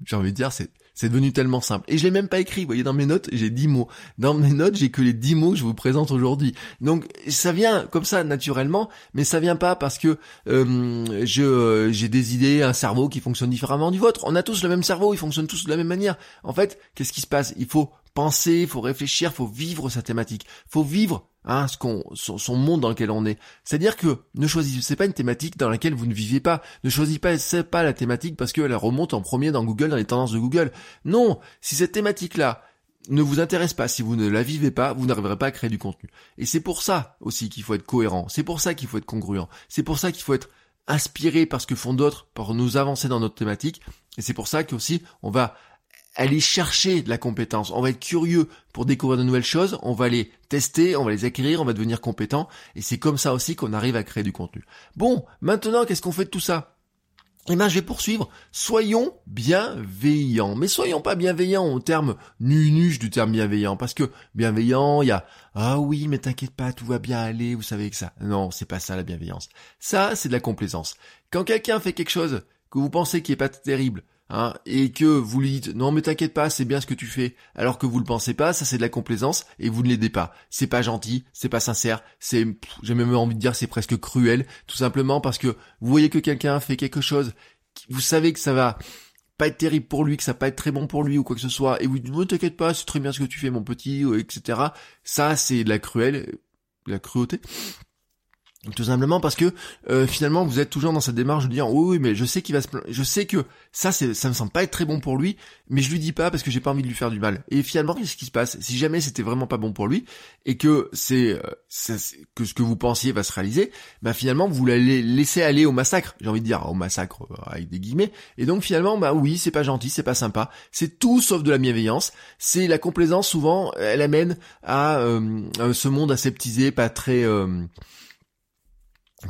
J'ai envie de dire c'est c'est devenu tellement simple. Et je l'ai même pas écrit. Vous voyez, dans mes notes, j'ai 10 mots. Dans mes notes, j'ai que les 10 mots que je vous présente aujourd'hui. Donc, ça vient comme ça, naturellement, mais ça vient pas parce que euh, je j'ai des idées, un cerveau qui fonctionne différemment du vôtre. On a tous le même cerveau, ils fonctionnent tous de la même manière. En fait, qu'est-ce qui se passe? Il faut penser, faut réfléchir, faut vivre sa thématique. Faut vivre hein, ce qu'on, son, monde dans lequel on est. C'est-à-dire que ne choisissez pas une thématique dans laquelle vous ne vivez pas. Ne choisissez pas, pas la thématique parce qu'elle remonte en premier dans Google, dans les tendances de Google. Non, si cette thématique-là ne vous intéresse pas, si vous ne la vivez pas, vous n'arriverez pas à créer du contenu. Et c'est pour ça aussi qu'il faut être cohérent. C'est pour ça qu'il faut être congruent. C'est pour ça qu'il faut être inspiré par ce que font d'autres pour nous avancer dans notre thématique. Et c'est pour ça qu'aussi on va aller chercher de la compétence. On va être curieux pour découvrir de nouvelles choses, on va les tester, on va les acquérir, on va devenir compétent, et c'est comme ça aussi qu'on arrive à créer du contenu. Bon, maintenant, qu'est-ce qu'on fait de tout ça? Eh bien, je vais poursuivre. Soyons bienveillants. Mais soyons pas bienveillants au terme nunuche du terme bienveillant. Parce que bienveillant, il y a, ah oui, mais t'inquiète pas, tout va bien aller, vous savez que ça. Non, c'est pas ça la bienveillance. Ça, c'est de la complaisance. Quand quelqu'un fait quelque chose que vous pensez qui est pas terrible, Hein, et que vous lui dites non mais t'inquiète pas c'est bien ce que tu fais alors que vous le pensez pas ça c'est de la complaisance et vous ne l'aidez pas. C'est pas gentil c'est pas sincère c'est j'ai même envie de dire c'est presque cruel tout simplement parce que vous voyez que quelqu'un fait quelque chose vous savez que ça va pas être terrible pour lui que ça va pas être très bon pour lui ou quoi que ce soit et vous dites non t'inquiète pas c'est très bien ce que tu fais mon petit etc ça c'est de la cruelle la cruauté tout simplement parce que euh, finalement vous êtes toujours dans cette démarche de dire oui, oui mais je sais qu'il va se je sais que ça c'est ça me semble pas être très bon pour lui mais je lui dis pas parce que j'ai pas envie de lui faire du mal. Et finalement qu'est-ce qui se passe? Si jamais c'était vraiment pas bon pour lui et que c'est euh, que ce que vous pensiez va se réaliser bah finalement vous l'allez laisser aller au massacre. J'ai envie de dire au massacre euh, avec des guillemets. Et donc finalement bah oui c'est pas gentil c'est pas sympa. C'est tout sauf de la bienveillance. C'est la complaisance souvent elle amène à ce monde aseptisé pas très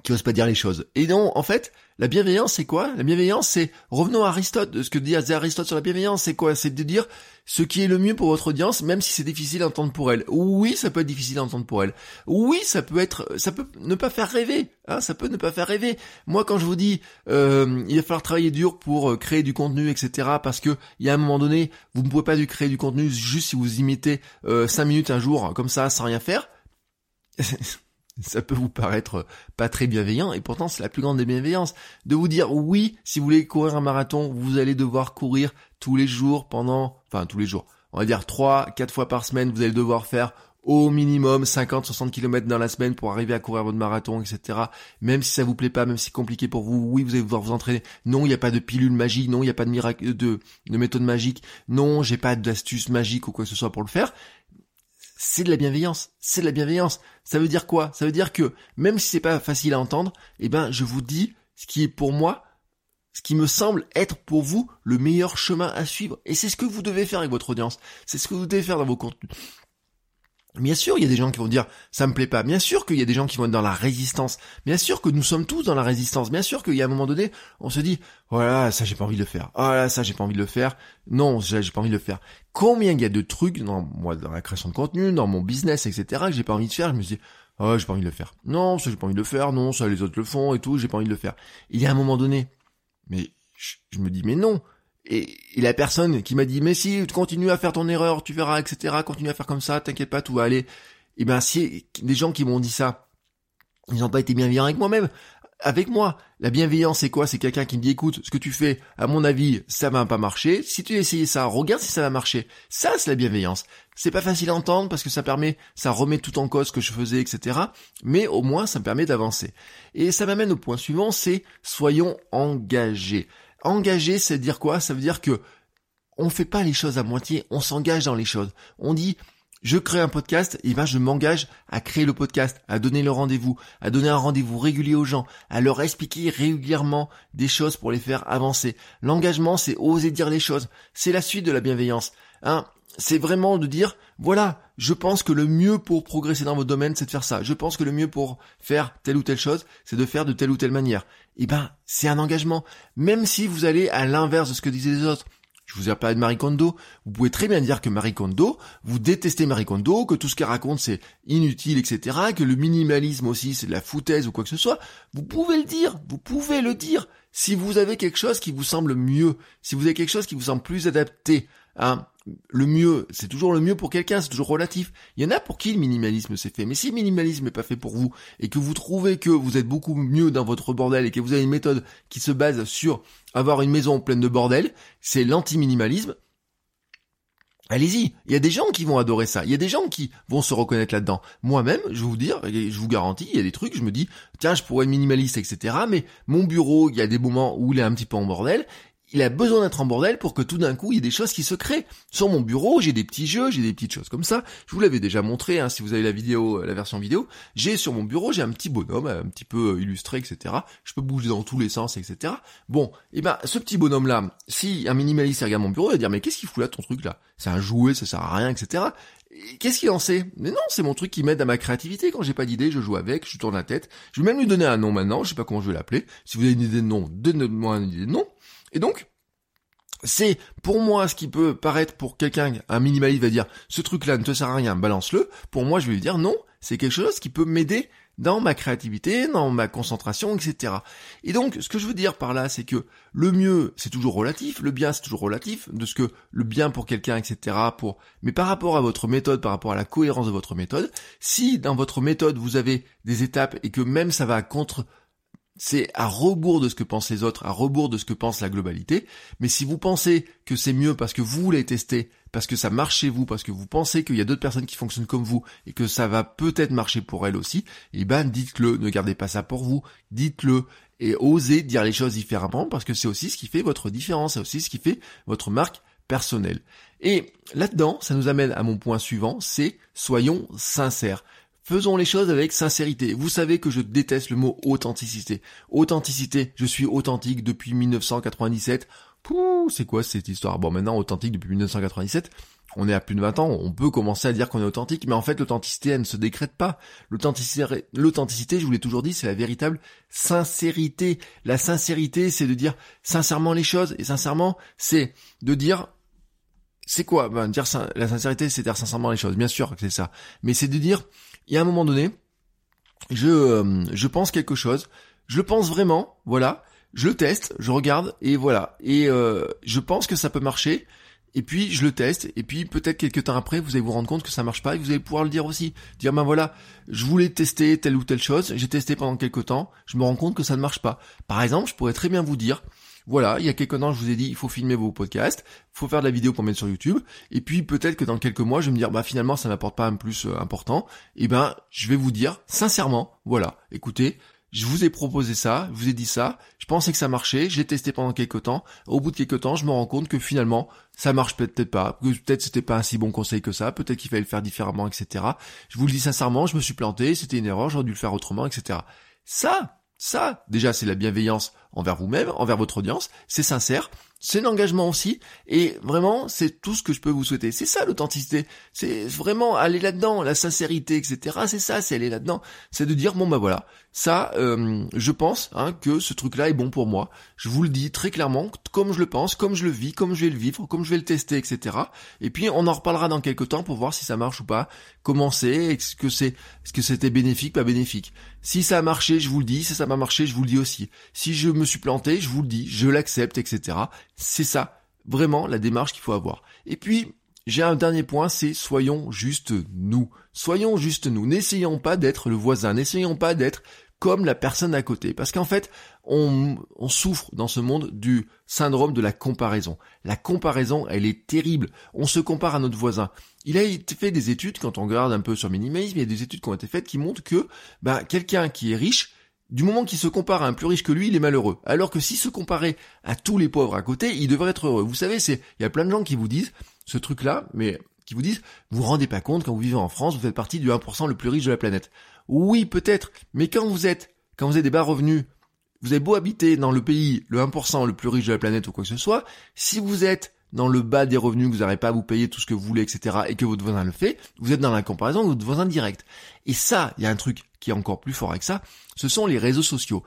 qui ose pas dire les choses. Et non, en fait, la bienveillance, c'est quoi? La bienveillance, c'est, revenons à Aristote, ce que dit Aristote sur la bienveillance, c'est quoi? C'est de dire ce qui est le mieux pour votre audience, même si c'est difficile à entendre pour elle. Oui, ça peut être difficile à entendre pour elle. Oui, ça peut être, ça peut ne pas faire rêver. Hein, ça peut ne pas faire rêver. Moi, quand je vous dis, euh, il va falloir travailler dur pour euh, créer du contenu, etc., parce que il y a un moment donné, vous ne pouvez pas du créer du contenu juste si vous imitez euh, 5 minutes un jour, comme ça, sans rien faire. ça peut vous paraître pas très bienveillant, et pourtant c'est la plus grande des bienveillances. De vous dire oui, si vous voulez courir un marathon, vous allez devoir courir tous les jours pendant, enfin tous les jours, on va dire 3, 4 fois par semaine, vous allez devoir faire au minimum 50-60 km dans la semaine pour arriver à courir votre marathon, etc. Même si ça vous plaît pas, même si c'est compliqué pour vous, oui, vous allez devoir vous entraîner. Non, il n'y a pas de pilule magique, non, il n'y a pas de miracle, de méthode magique, non, j'ai pas d'astuce magique ou quoi que ce soit pour le faire c'est de la bienveillance. C'est de la bienveillance. Ça veut dire quoi? Ça veut dire que même si c'est pas facile à entendre, eh ben je vous dis ce qui est pour moi, ce qui me semble être pour vous le meilleur chemin à suivre. Et c'est ce que vous devez faire avec votre audience. C'est ce que vous devez faire dans vos contenus. Bien sûr, il y a des gens qui vont dire ça me plaît pas. Bien sûr qu'il y a des gens qui vont être dans la résistance. Bien sûr que nous sommes tous dans la résistance. Bien sûr qu'il y a un moment donné, on se dit voilà, ça j'ai pas envie de le faire. Voilà, ça j'ai pas envie de le faire. Non, j'ai pas envie de le faire. Combien il y a de trucs dans moi dans la création de contenu, dans mon business, etc. que j'ai pas envie de faire. Je me dis oh j'ai pas envie de le faire. Non, ça j'ai pas envie de le faire. Non, ça les autres le font et tout. J'ai pas envie de le faire. Il y a un moment donné, mais je me dis mais non et, la personne qui m'a dit mais si tu continues à faire ton erreur, tu verras, etc. Continue à faire comme ça, t'inquiète pas, tout va aller. Et eh ben si des gens qui m'ont dit ça, ils n'ont pas été bienveillants avec moi-même. Avec moi, la bienveillance c'est quoi? C'est quelqu'un qui me dit écoute, ce que tu fais, à mon avis, ça va pas marcher. Si tu essayé ça, regarde si ça va marcher. Ça c'est la bienveillance. C'est pas facile à entendre parce que ça permet, ça remet tout en cause ce que je faisais, etc. Mais au moins ça me permet d'avancer. Et ça m'amène au point suivant, c'est soyons engagés. Engagé, c'est dire quoi? Ça veut dire que on fait pas les choses à moitié, on s'engage dans les choses. On dit je crée un podcast, et ben je m'engage à créer le podcast, à donner le rendez-vous, à donner un rendez-vous régulier aux gens, à leur expliquer régulièrement des choses pour les faire avancer. L'engagement, c'est oser dire les choses. C'est la suite de la bienveillance. Hein c'est vraiment de dire, voilà, je pense que le mieux pour progresser dans votre domaine, c'est de faire ça. Je pense que le mieux pour faire telle ou telle chose, c'est de faire de telle ou telle manière. Eh ben, c'est un engagement. Même si vous allez à l'inverse de ce que disaient les autres. Je vous ai parlé de Marie Kondo. Vous pouvez très bien dire que Marie Kondo, vous détestez Marie Kondo, que tout ce qu'elle raconte c'est inutile, etc., que le minimalisme aussi c'est de la foutaise ou quoi que ce soit. Vous pouvez le dire. Vous pouvez le dire. Si vous avez quelque chose qui vous semble mieux, si vous avez quelque chose qui vous semble plus adapté, hein, le mieux, c'est toujours le mieux pour quelqu'un, c'est toujours relatif. Il y en a pour qui le minimalisme s'est fait. Mais si le minimalisme n'est pas fait pour vous et que vous trouvez que vous êtes beaucoup mieux dans votre bordel et que vous avez une méthode qui se base sur avoir une maison pleine de bordel, c'est l'anti-minimalisme. Allez-y, il y a des gens qui vont adorer ça, il y a des gens qui vont se reconnaître là-dedans. Moi-même, je vais vous dire, je vous garantis, il y a des trucs, je me dis, tiens, je pourrais être minimaliste, etc. Mais mon bureau, il y a des moments où il est un petit peu en bordel, il a besoin d'être en bordel pour que tout d'un coup il y ait des choses qui se créent. Sur mon bureau, j'ai des petits jeux, j'ai des petites choses comme ça. Je vous l'avais déjà montré, hein, si vous avez la vidéo, euh, la version vidéo. J'ai sur mon bureau, j'ai un petit bonhomme, un petit peu euh, illustré, etc. Je peux bouger dans tous les sens, etc. Bon, et eh ben ce petit bonhomme là, si un minimaliste regarde mon bureau, il va dire mais qu'est-ce qu'il fout là ton truc là C'est un jouet, ça sert à rien, etc. Qu'est-ce qu'il en sait? Mais non, c'est mon truc qui m'aide à ma créativité. Quand j'ai pas d'idée, je joue avec, je tourne la tête. Je vais même lui donner un nom maintenant. Je sais pas comment je vais l'appeler. Si vous avez une idée de nom, donnez-moi une idée de nom. Et donc, c'est pour moi ce qui peut paraître pour quelqu'un, un minimaliste va dire ce truc-là ne te sert à rien, balance-le. Pour moi, je vais lui dire non, c'est quelque chose qui peut m'aider dans ma créativité, dans ma concentration, etc. Et donc, ce que je veux dire par là, c'est que le mieux, c'est toujours relatif, le bien, c'est toujours relatif, de ce que le bien pour quelqu'un, etc. Pour, mais par rapport à votre méthode, par rapport à la cohérence de votre méthode, si dans votre méthode vous avez des étapes et que même ça va contre c'est à rebours de ce que pensent les autres, à rebours de ce que pense la globalité. Mais si vous pensez que c'est mieux parce que vous l'avez testé, parce que ça marche chez vous, parce que vous pensez qu'il y a d'autres personnes qui fonctionnent comme vous et que ça va peut-être marcher pour elles aussi, eh ben dites-le, ne gardez pas ça pour vous, dites-le et osez dire les choses différemment parce que c'est aussi ce qui fait votre différence, c'est aussi ce qui fait votre marque personnelle. Et là-dedans, ça nous amène à mon point suivant, c'est soyons sincères. Faisons les choses avec sincérité. Vous savez que je déteste le mot authenticité. Authenticité, je suis authentique depuis 1997. Pouh, c'est quoi cette histoire? Bon, maintenant, authentique depuis 1997, on est à plus de 20 ans, on peut commencer à dire qu'on est authentique, mais en fait, l'authenticité, elle ne se décrète pas. L'authenticité, je vous l'ai toujours dit, c'est la véritable sincérité. La sincérité, c'est de dire sincèrement les choses, et sincèrement, c'est de dire c'est quoi? Ben, dire la sincérité c'est dire sincèrement les choses bien sûr que c'est ça mais c'est de dire y a un moment donné, je, euh, je pense quelque chose, je le pense vraiment, voilà, je le teste, je regarde et voilà, et euh, je pense que ça peut marcher. Et puis je le teste, et puis peut-être quelques temps après, vous allez vous rendre compte que ça marche pas, et vous allez pouvoir le dire aussi. Dire ben voilà, je voulais tester telle ou telle chose, j'ai testé pendant quelques temps, je me rends compte que ça ne marche pas. Par exemple, je pourrais très bien vous dire, voilà, il y a quelques temps, je vous ai dit, il faut filmer vos podcasts, il faut faire de la vidéo pour mettre sur YouTube, et puis peut-être que dans quelques mois, je vais me dire, bah finalement, ça m'apporte pas un plus euh, important, et ben, je vais vous dire, sincèrement, voilà, écoutez, je vous ai proposé ça, je vous ai dit ça, je pensais que ça marchait, j'ai testé pendant quelques temps, au bout de quelques temps, je me rends compte que finalement, ça marche peut-être pas, que peut-être c'était pas un si bon conseil que ça, peut-être qu'il fallait le faire différemment, etc. Je vous le dis sincèrement, je me suis planté, c'était une erreur, j'aurais dû le faire autrement, etc. Ça, ça, déjà, c'est la bienveillance envers vous-même, envers votre audience, c'est sincère, c'est l'engagement aussi, et vraiment, c'est tout ce que je peux vous souhaiter. C'est ça l'authenticité, c'est vraiment aller là-dedans, la sincérité, etc. C'est ça, c'est aller là-dedans, c'est de dire bon bah voilà, ça, euh, je pense hein, que ce truc-là est bon pour moi. Je vous le dis très clairement, comme je le pense, comme je le vis, comme je vais le vivre, comme je vais le tester, etc. Et puis on en reparlera dans quelques temps pour voir si ça marche ou pas, comment c'est, est-ce que c'est, que c'était bénéfique, pas bénéfique. Si ça a marché, je vous le dis. Si ça m'a marché, je vous le dis aussi. Si je me suis planté, je vous le dis, je l'accepte, etc. C'est ça, vraiment, la démarche qu'il faut avoir. Et puis, j'ai un dernier point, c'est soyons juste nous. Soyons juste nous. N'essayons pas d'être le voisin. N'essayons pas d'être comme la personne à côté. Parce qu'en fait, on, on, souffre dans ce monde du syndrome de la comparaison. La comparaison, elle est terrible. On se compare à notre voisin. Il a fait des études, quand on regarde un peu sur minimalisme, il y a des études qui ont été faites qui montrent que bah, quelqu'un qui est riche, du moment qu'il se compare à un plus riche que lui, il est malheureux. Alors que s'il se comparait à tous les pauvres à côté, il devrait être heureux. Vous savez, il y a plein de gens qui vous disent ce truc-là, mais qui vous disent, vous vous rendez pas compte, quand vous vivez en France, vous faites partie du 1% le plus riche de la planète. Oui, peut-être, mais quand vous êtes, quand vous avez des bas revenus, vous avez beau habiter dans le pays, le 1% le plus riche de la planète ou quoi que ce soit, si vous êtes dans le bas des revenus, que vous n'arrivez pas à vous payer tout ce que vous voulez, etc., et que votre voisin le fait, vous êtes dans la comparaison de votre voisin direct. Et ça, il y a un truc qui est encore plus fort avec ça, ce sont les réseaux sociaux.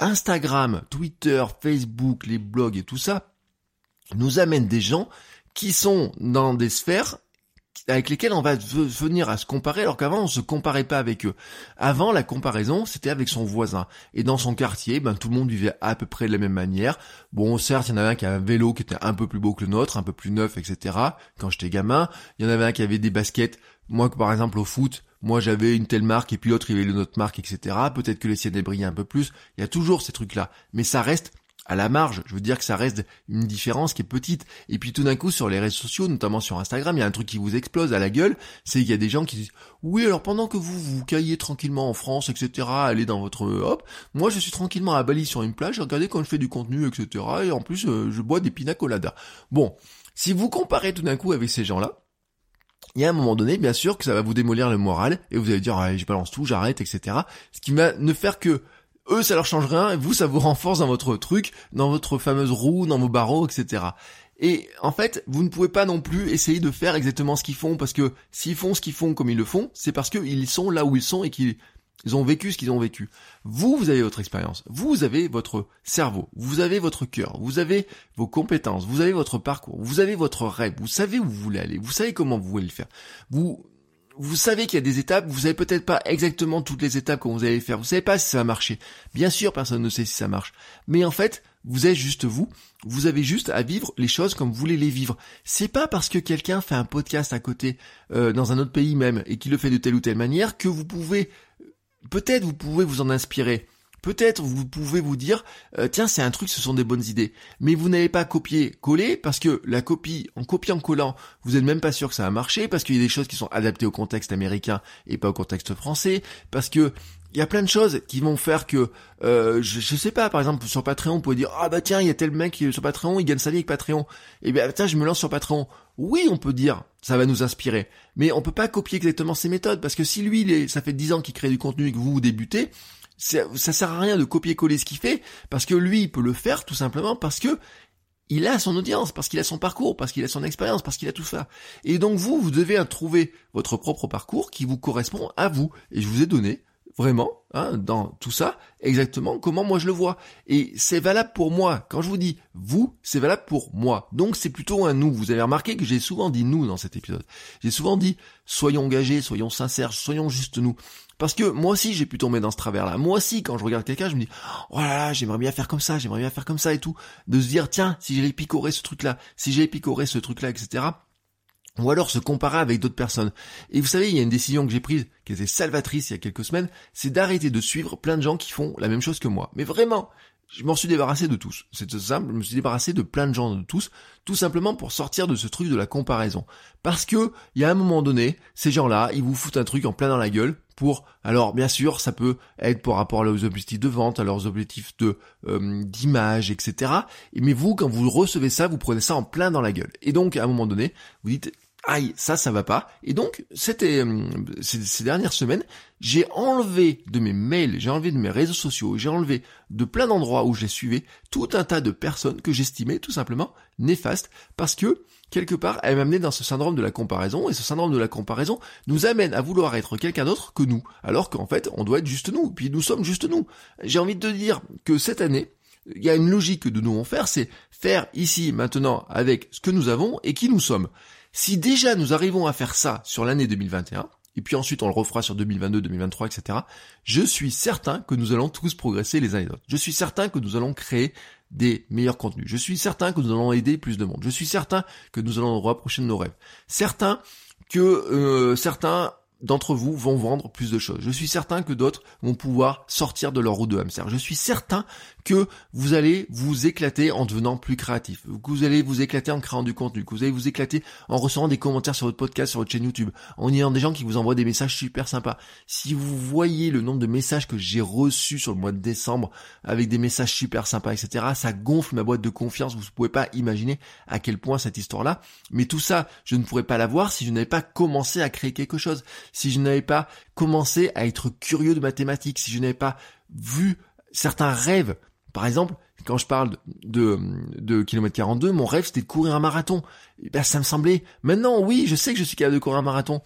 Instagram, Twitter, Facebook, les blogs et tout ça nous amènent des gens qui sont dans des sphères avec lesquels on va venir à se comparer alors qu'avant on se comparait pas avec eux. Avant la comparaison c'était avec son voisin et dans son quartier ben tout le monde vivait à peu près de la même manière. Bon certes il y en avait un qui avait un vélo qui était un peu plus beau que le nôtre, un peu plus neuf etc. Quand j'étais gamin, il y en avait un qui avait des baskets. Moi par exemple au foot, moi j'avais une telle marque et puis l'autre il avait une autre marque etc. Peut-être que les siennes brillaient un peu plus. Il y a toujours ces trucs là, mais ça reste à la marge. Je veux dire que ça reste une différence qui est petite. Et puis tout d'un coup, sur les réseaux sociaux, notamment sur Instagram, il y a un truc qui vous explose à la gueule, c'est qu'il y a des gens qui disent oui, alors pendant que vous vous caillez tranquillement en France, etc., allez dans votre hop, moi je suis tranquillement à Bali sur une plage, regardez quand je fais du contenu, etc., et en plus euh, je bois des pina coladas. Bon, si vous comparez tout d'un coup avec ces gens-là, il y a un moment donné, bien sûr, que ça va vous démolir le moral, et vous allez dire, ah, je balance tout, j'arrête, etc. Ce qui va ne faire que eux ça leur change rien et vous ça vous renforce dans votre truc, dans votre fameuse roue, dans vos barreaux, etc. Et en fait, vous ne pouvez pas non plus essayer de faire exactement ce qu'ils font parce que s'ils font ce qu'ils font comme ils le font, c'est parce qu'ils sont là où ils sont et qu'ils ont vécu ce qu'ils ont vécu. Vous, vous avez votre expérience, vous avez votre cerveau, vous avez votre cœur, vous avez vos compétences, vous avez votre parcours, vous avez votre rêve, vous savez où vous voulez aller, vous savez comment vous voulez le faire. Vous vous savez qu'il y a des étapes, vous savez peut-être pas exactement toutes les étapes que vous allez faire, vous savez pas si ça va marcher. Bien sûr, personne ne sait si ça marche. Mais en fait, vous êtes juste vous, vous avez juste à vivre les choses comme vous voulez les vivre. C'est pas parce que quelqu'un fait un podcast à côté, euh, dans un autre pays même, et qu'il le fait de telle ou telle manière, que vous pouvez, peut-être vous pouvez vous en inspirer. Peut-être vous pouvez vous dire, euh, tiens, c'est un truc, ce sont des bonnes idées. Mais vous n'avez pas copié-collé parce que la copie, en copiant-collant, vous n'êtes même pas sûr que ça va marcher parce qu'il y a des choses qui sont adaptées au contexte américain et pas au contexte français, parce que il y a plein de choses qui vont faire que, euh, je, je, sais pas, par exemple, sur Patreon, on pourrait dire, ah bah tiens, il y a tel mec sur Patreon, il gagne sa vie avec Patreon. Eh bien, tiens, je me lance sur Patreon. Oui, on peut dire, ça va nous inspirer. Mais on peut pas copier exactement ses méthodes, parce que si lui, ça fait 10 ans qu'il crée du contenu et que vous, vous débutez, ça sert à rien de copier-coller ce qu'il fait, parce que lui, il peut le faire tout simplement parce que il a son audience, parce qu'il a son parcours, parce qu'il a son expérience, parce qu'il a tout ça. Et donc vous, vous devez trouver votre propre parcours qui vous correspond à vous. Et je vous ai donné vraiment, hein, dans tout ça, exactement comment moi je le vois. Et c'est valable pour moi. Quand je vous dis vous, c'est valable pour moi. Donc c'est plutôt un nous. Vous avez remarqué que j'ai souvent dit nous dans cet épisode. J'ai souvent dit soyons engagés, soyons sincères, soyons juste nous. Parce que moi aussi j'ai pu tomber dans ce travers-là. Moi aussi quand je regarde quelqu'un, je me dis oh là là, j'aimerais bien faire comme ça, j'aimerais bien faire comme ça et tout. De se dire tiens, si j'allais picorer ce truc-là, si j'allais picorer ce truc-là, etc ou alors se comparer avec d'autres personnes. Et vous savez, il y a une décision que j'ai prise, qui était salvatrice il y a quelques semaines, c'est d'arrêter de suivre plein de gens qui font la même chose que moi. Mais vraiment, je m'en suis débarrassé de tous. C'est simple, je me suis débarrassé de plein de gens de tous, tout simplement pour sortir de ce truc de la comparaison. Parce que, il y a un moment donné, ces gens-là, ils vous foutent un truc en plein dans la gueule pour, alors bien sûr, ça peut être par rapport à leurs objectifs de vente, à leurs objectifs de euh, d'image, etc. Mais vous, quand vous recevez ça, vous prenez ça en plein dans la gueule. Et donc, à un moment donné, vous dites, aïe, ça, ça va pas. Et donc, c'était euh, ces, dernières semaines, j'ai enlevé de mes mails, j'ai enlevé de mes réseaux sociaux, j'ai enlevé de plein d'endroits où j'ai suivi tout un tas de personnes que j'estimais tout simplement néfastes, parce que quelque part, elles m'amenaient dans ce syndrome de la comparaison, et ce syndrome de la comparaison nous amène à vouloir être quelqu'un d'autre que nous, alors qu'en fait, on doit être juste nous, puis nous sommes juste nous. J'ai envie de dire que cette année, il y a une logique que nous devons faire, c'est faire ici, maintenant, avec ce que nous avons et qui nous sommes. Si déjà nous arrivons à faire ça sur l'année 2021, et puis ensuite on le refera sur 2022, 2023, etc., je suis certain que nous allons tous progresser les uns les autres. Je suis certain que nous allons créer des meilleurs contenus. Je suis certain que nous allons aider plus de monde. Je suis certain que nous allons nous rapprocher de nos rêves. Certain que euh, certains d'entre vous vont vendre plus de choses. Je suis certain que d'autres vont pouvoir sortir de leur roue de hamster. Je suis certain que vous allez vous éclater en devenant plus créatif, que vous allez vous éclater en créant du contenu, que vous allez vous éclater en recevant des commentaires sur votre podcast, sur votre chaîne YouTube, en ayant des gens qui vous envoient des messages super sympas. Si vous voyez le nombre de messages que j'ai reçus sur le mois de décembre avec des messages super sympas, etc., ça gonfle ma boîte de confiance. Vous ne pouvez pas imaginer à quel point cette histoire-là. Mais tout ça, je ne pourrais pas l'avoir si je n'avais pas commencé à créer quelque chose, si je n'avais pas commencé à être curieux de mathématiques, si je n'avais pas vu certains rêves Par exemple, quand je parle de, de, kilomètre 42, mon rêve c'était de courir un marathon. Et ben, ça me semblait, maintenant oui, je sais que je suis capable de courir un marathon.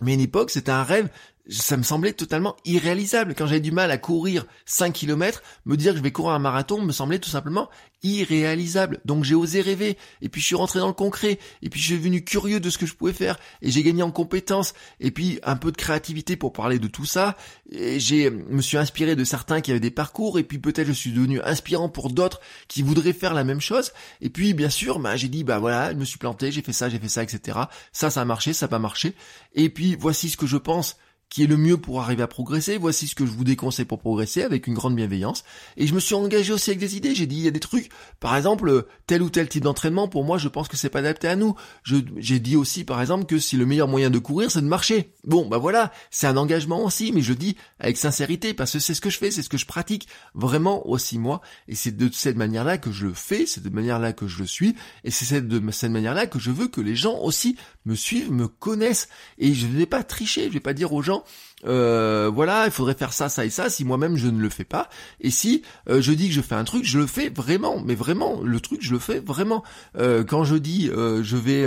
Mais à une époque, c'était un rêve ça me semblait totalement irréalisable. Quand j'avais du mal à courir 5 km, me dire que je vais courir un marathon me semblait tout simplement irréalisable. Donc j'ai osé rêver, et puis je suis rentré dans le concret, et puis je suis devenu curieux de ce que je pouvais faire, et j'ai gagné en compétences, et puis un peu de créativité pour parler de tout ça, et j'ai me suis inspiré de certains qui avaient des parcours, et puis peut-être je suis devenu inspirant pour d'autres qui voudraient faire la même chose, et puis bien sûr, bah, j'ai dit, bah voilà, je me suis planté, j'ai fait ça, j'ai fait ça, etc. Ça, ça a marché, ça n'a pas marché, et puis voici ce que je pense qui est le mieux pour arriver à progresser. Voici ce que je vous déconseille pour progresser avec une grande bienveillance. Et je me suis engagé aussi avec des idées. J'ai dit, il y a des trucs, par exemple, tel ou tel type d'entraînement, pour moi, je pense que c'est pas adapté à nous. J'ai dit aussi, par exemple, que si le meilleur moyen de courir, c'est de marcher. Bon, bah voilà, c'est un engagement aussi, mais je dis avec sincérité, parce que c'est ce que je fais, c'est ce que je pratique vraiment aussi moi. Et c'est de cette manière-là que je le fais, c'est de manière-là que je le suis, et c'est de cette manière-là que je veux que les gens aussi me suivent, me connaissent. Et je ne vais pas tricher, je vais pas dire aux gens, euh, voilà, il faudrait faire ça, ça et ça, si moi-même je ne le fais pas. Et si euh, je dis que je fais un truc, je le fais vraiment, mais vraiment, le truc, je le fais vraiment. Euh, quand je dis je vais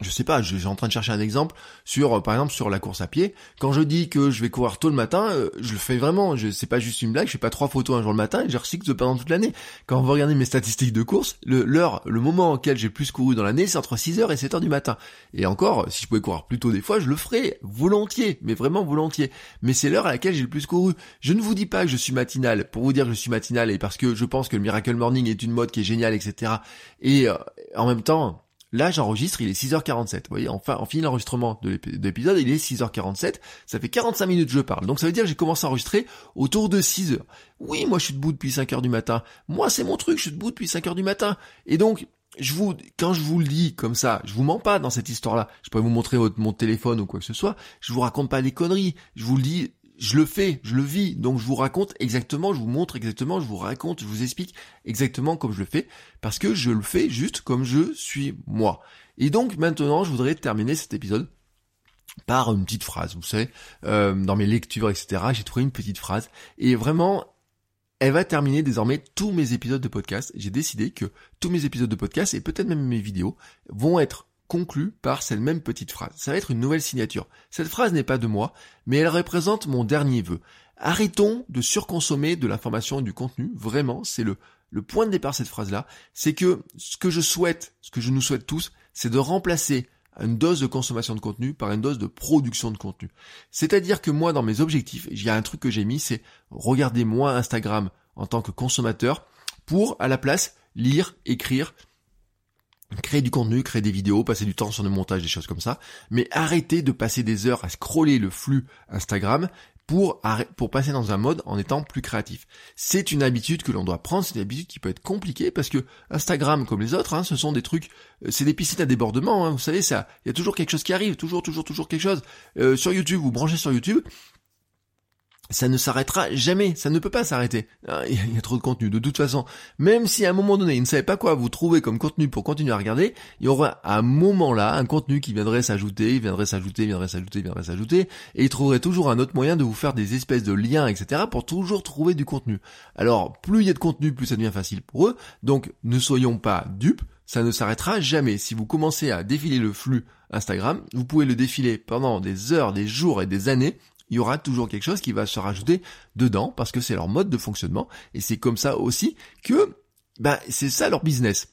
je sais pas, je suis en train de chercher un exemple sur, euh, par exemple, sur la course à pied. Quand je dis que je vais courir tôt le matin, euh, je le fais vraiment. Je, c'est pas juste une blague. Je fais pas trois photos un jour le matin et je recycle pendant toute l'année. Quand vous regardez mes statistiques de course, le, l'heure, le moment auquel j'ai plus couru dans l'année, c'est entre 6h et 7h du matin. Et encore, si je pouvais courir plus tôt des fois, je le ferais volontiers, mais vraiment volontiers. Mais c'est l'heure à laquelle j'ai le plus couru. Je ne vous dis pas que je suis matinal pour vous dire que je suis matinal et parce que je pense que le Miracle Morning est une mode qui est géniale, etc. Et euh, en même temps, Là, j'enregistre, il est 6h47. Vous voyez, enfin, on finit l'enregistrement de l'épisode, il est 6h47. Ça fait 45 minutes que je parle. Donc ça veut dire que j'ai commencé à enregistrer autour de 6h. Oui, moi je suis debout depuis 5h du matin. Moi, c'est mon truc, je suis debout depuis 5h du matin. Et donc, je vous, quand je vous le dis comme ça, je vous mens pas dans cette histoire-là. Je peux vous montrer mon téléphone ou quoi que ce soit. Je vous raconte pas des conneries. Je vous le dis je le fais, je le vis, donc je vous raconte exactement, je vous montre exactement, je vous raconte, je vous explique exactement comme je le fais, parce que je le fais juste comme je suis moi. Et donc maintenant, je voudrais terminer cet épisode par une petite phrase, vous savez, euh, dans mes lectures, etc., j'ai trouvé une petite phrase, et vraiment, elle va terminer désormais tous mes épisodes de podcast. J'ai décidé que tous mes épisodes de podcast, et peut-être même mes vidéos, vont être conclu par cette même petite phrase. Ça va être une nouvelle signature. Cette phrase n'est pas de moi, mais elle représente mon dernier vœu. Arrêtons de surconsommer de l'information et du contenu. Vraiment, c'est le, le point de départ de cette phrase-là. C'est que ce que je souhaite, ce que je nous souhaite tous, c'est de remplacer une dose de consommation de contenu par une dose de production de contenu. C'est-à-dire que moi, dans mes objectifs, il y a un truc que j'ai mis, c'est regarder moi Instagram en tant que consommateur pour, à la place, lire, écrire, créer du contenu, créer des vidéos, passer du temps sur le montage, des choses comme ça, mais arrêter de passer des heures à scroller le flux Instagram pour, pour passer dans un mode en étant plus créatif. C'est une habitude que l'on doit prendre, c'est une habitude qui peut être compliquée parce que Instagram, comme les autres, hein, ce sont des trucs, euh, c'est des piscines à débordement, hein, vous savez, ça, il y a toujours quelque chose qui arrive, toujours, toujours, toujours quelque chose. Euh, sur YouTube, vous branchez sur YouTube, ça ne s'arrêtera jamais, ça ne peut pas s'arrêter. Ah, il y a trop de contenu. De toute façon, même si à un moment donné, il ne savait pas quoi vous trouver comme contenu pour continuer à regarder, il y aura à un moment là un contenu qui viendrait s'ajouter, viendrait s'ajouter, viendrait s'ajouter, viendrait s'ajouter, et il trouverait toujours un autre moyen de vous faire des espèces de liens, etc. pour toujours trouver du contenu. Alors, plus il y a de contenu, plus ça devient facile pour eux. Donc, ne soyons pas dupes, ça ne s'arrêtera jamais. Si vous commencez à défiler le flux Instagram, vous pouvez le défiler pendant des heures, des jours et des années, il y aura toujours quelque chose qui va se rajouter dedans parce que c'est leur mode de fonctionnement et c'est comme ça aussi que bah, c'est ça leur business.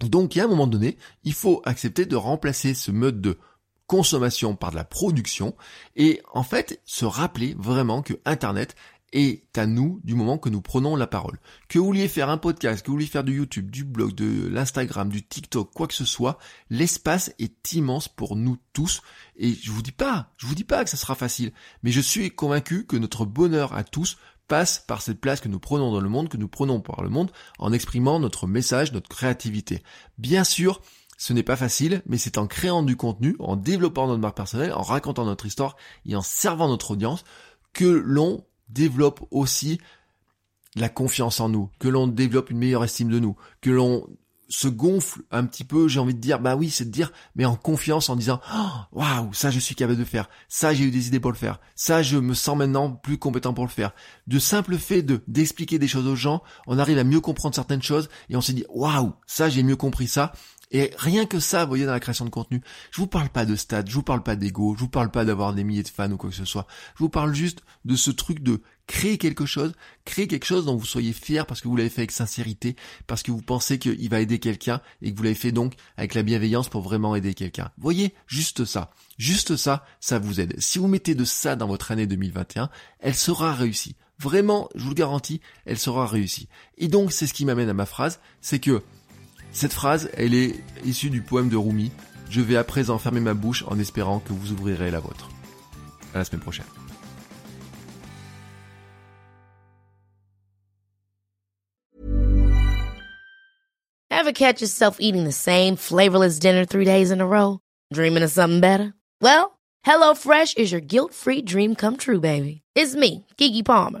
Donc, il y a un moment donné, il faut accepter de remplacer ce mode de consommation par de la production et en fait se rappeler vraiment que Internet est à nous du moment que nous prenons la parole. Que vous vouliez faire un podcast, que vous vouliez faire du YouTube, du blog, de l'Instagram, du TikTok, quoi que ce soit, l'espace est immense pour nous tous. Et je vous dis pas, je vous dis pas que ça sera facile, mais je suis convaincu que notre bonheur à tous passe par cette place que nous prenons dans le monde, que nous prenons par le monde, en exprimant notre message, notre créativité. Bien sûr, ce n'est pas facile, mais c'est en créant du contenu, en développant notre marque personnelle, en racontant notre histoire et en servant notre audience que l'on développe aussi la confiance en nous, que l'on développe une meilleure estime de nous, que l'on se gonfle un petit peu, j'ai envie de dire, bah oui, c'est de dire, mais en confiance, en disant, oh, waouh, ça je suis capable de faire, ça j'ai eu des idées pour le faire, ça je me sens maintenant plus compétent pour le faire. De simple fait de d'expliquer des choses aux gens, on arrive à mieux comprendre certaines choses et on se dit, waouh, ça j'ai mieux compris ça. Et rien que ça, vous voyez, dans la création de contenu, je vous parle pas de stats, je vous parle pas d'ego, je vous parle pas d'avoir des milliers de fans ou quoi que ce soit. Je vous parle juste de ce truc de créer quelque chose, créer quelque chose dont vous soyez fier parce que vous l'avez fait avec sincérité, parce que vous pensez qu'il va aider quelqu'un et que vous l'avez fait donc avec la bienveillance pour vraiment aider quelqu'un. Voyez, juste ça. Juste ça, ça vous aide. Si vous mettez de ça dans votre année 2021, elle sera réussie. Vraiment, je vous le garantis, elle sera réussie. Et donc, c'est ce qui m'amène à ma phrase, c'est que cette phrase, elle est issue du poème de Rumi. Je vais à présent fermer ma bouche en espérant que vous ouvrirez la vôtre. À la semaine prochaine. Ever catch yourself eating the same flavorless dinner three days in a row? Dreaming of something better? Well, HelloFresh is your guilt-free dream come true, baby. It's me, Kiki Palmer.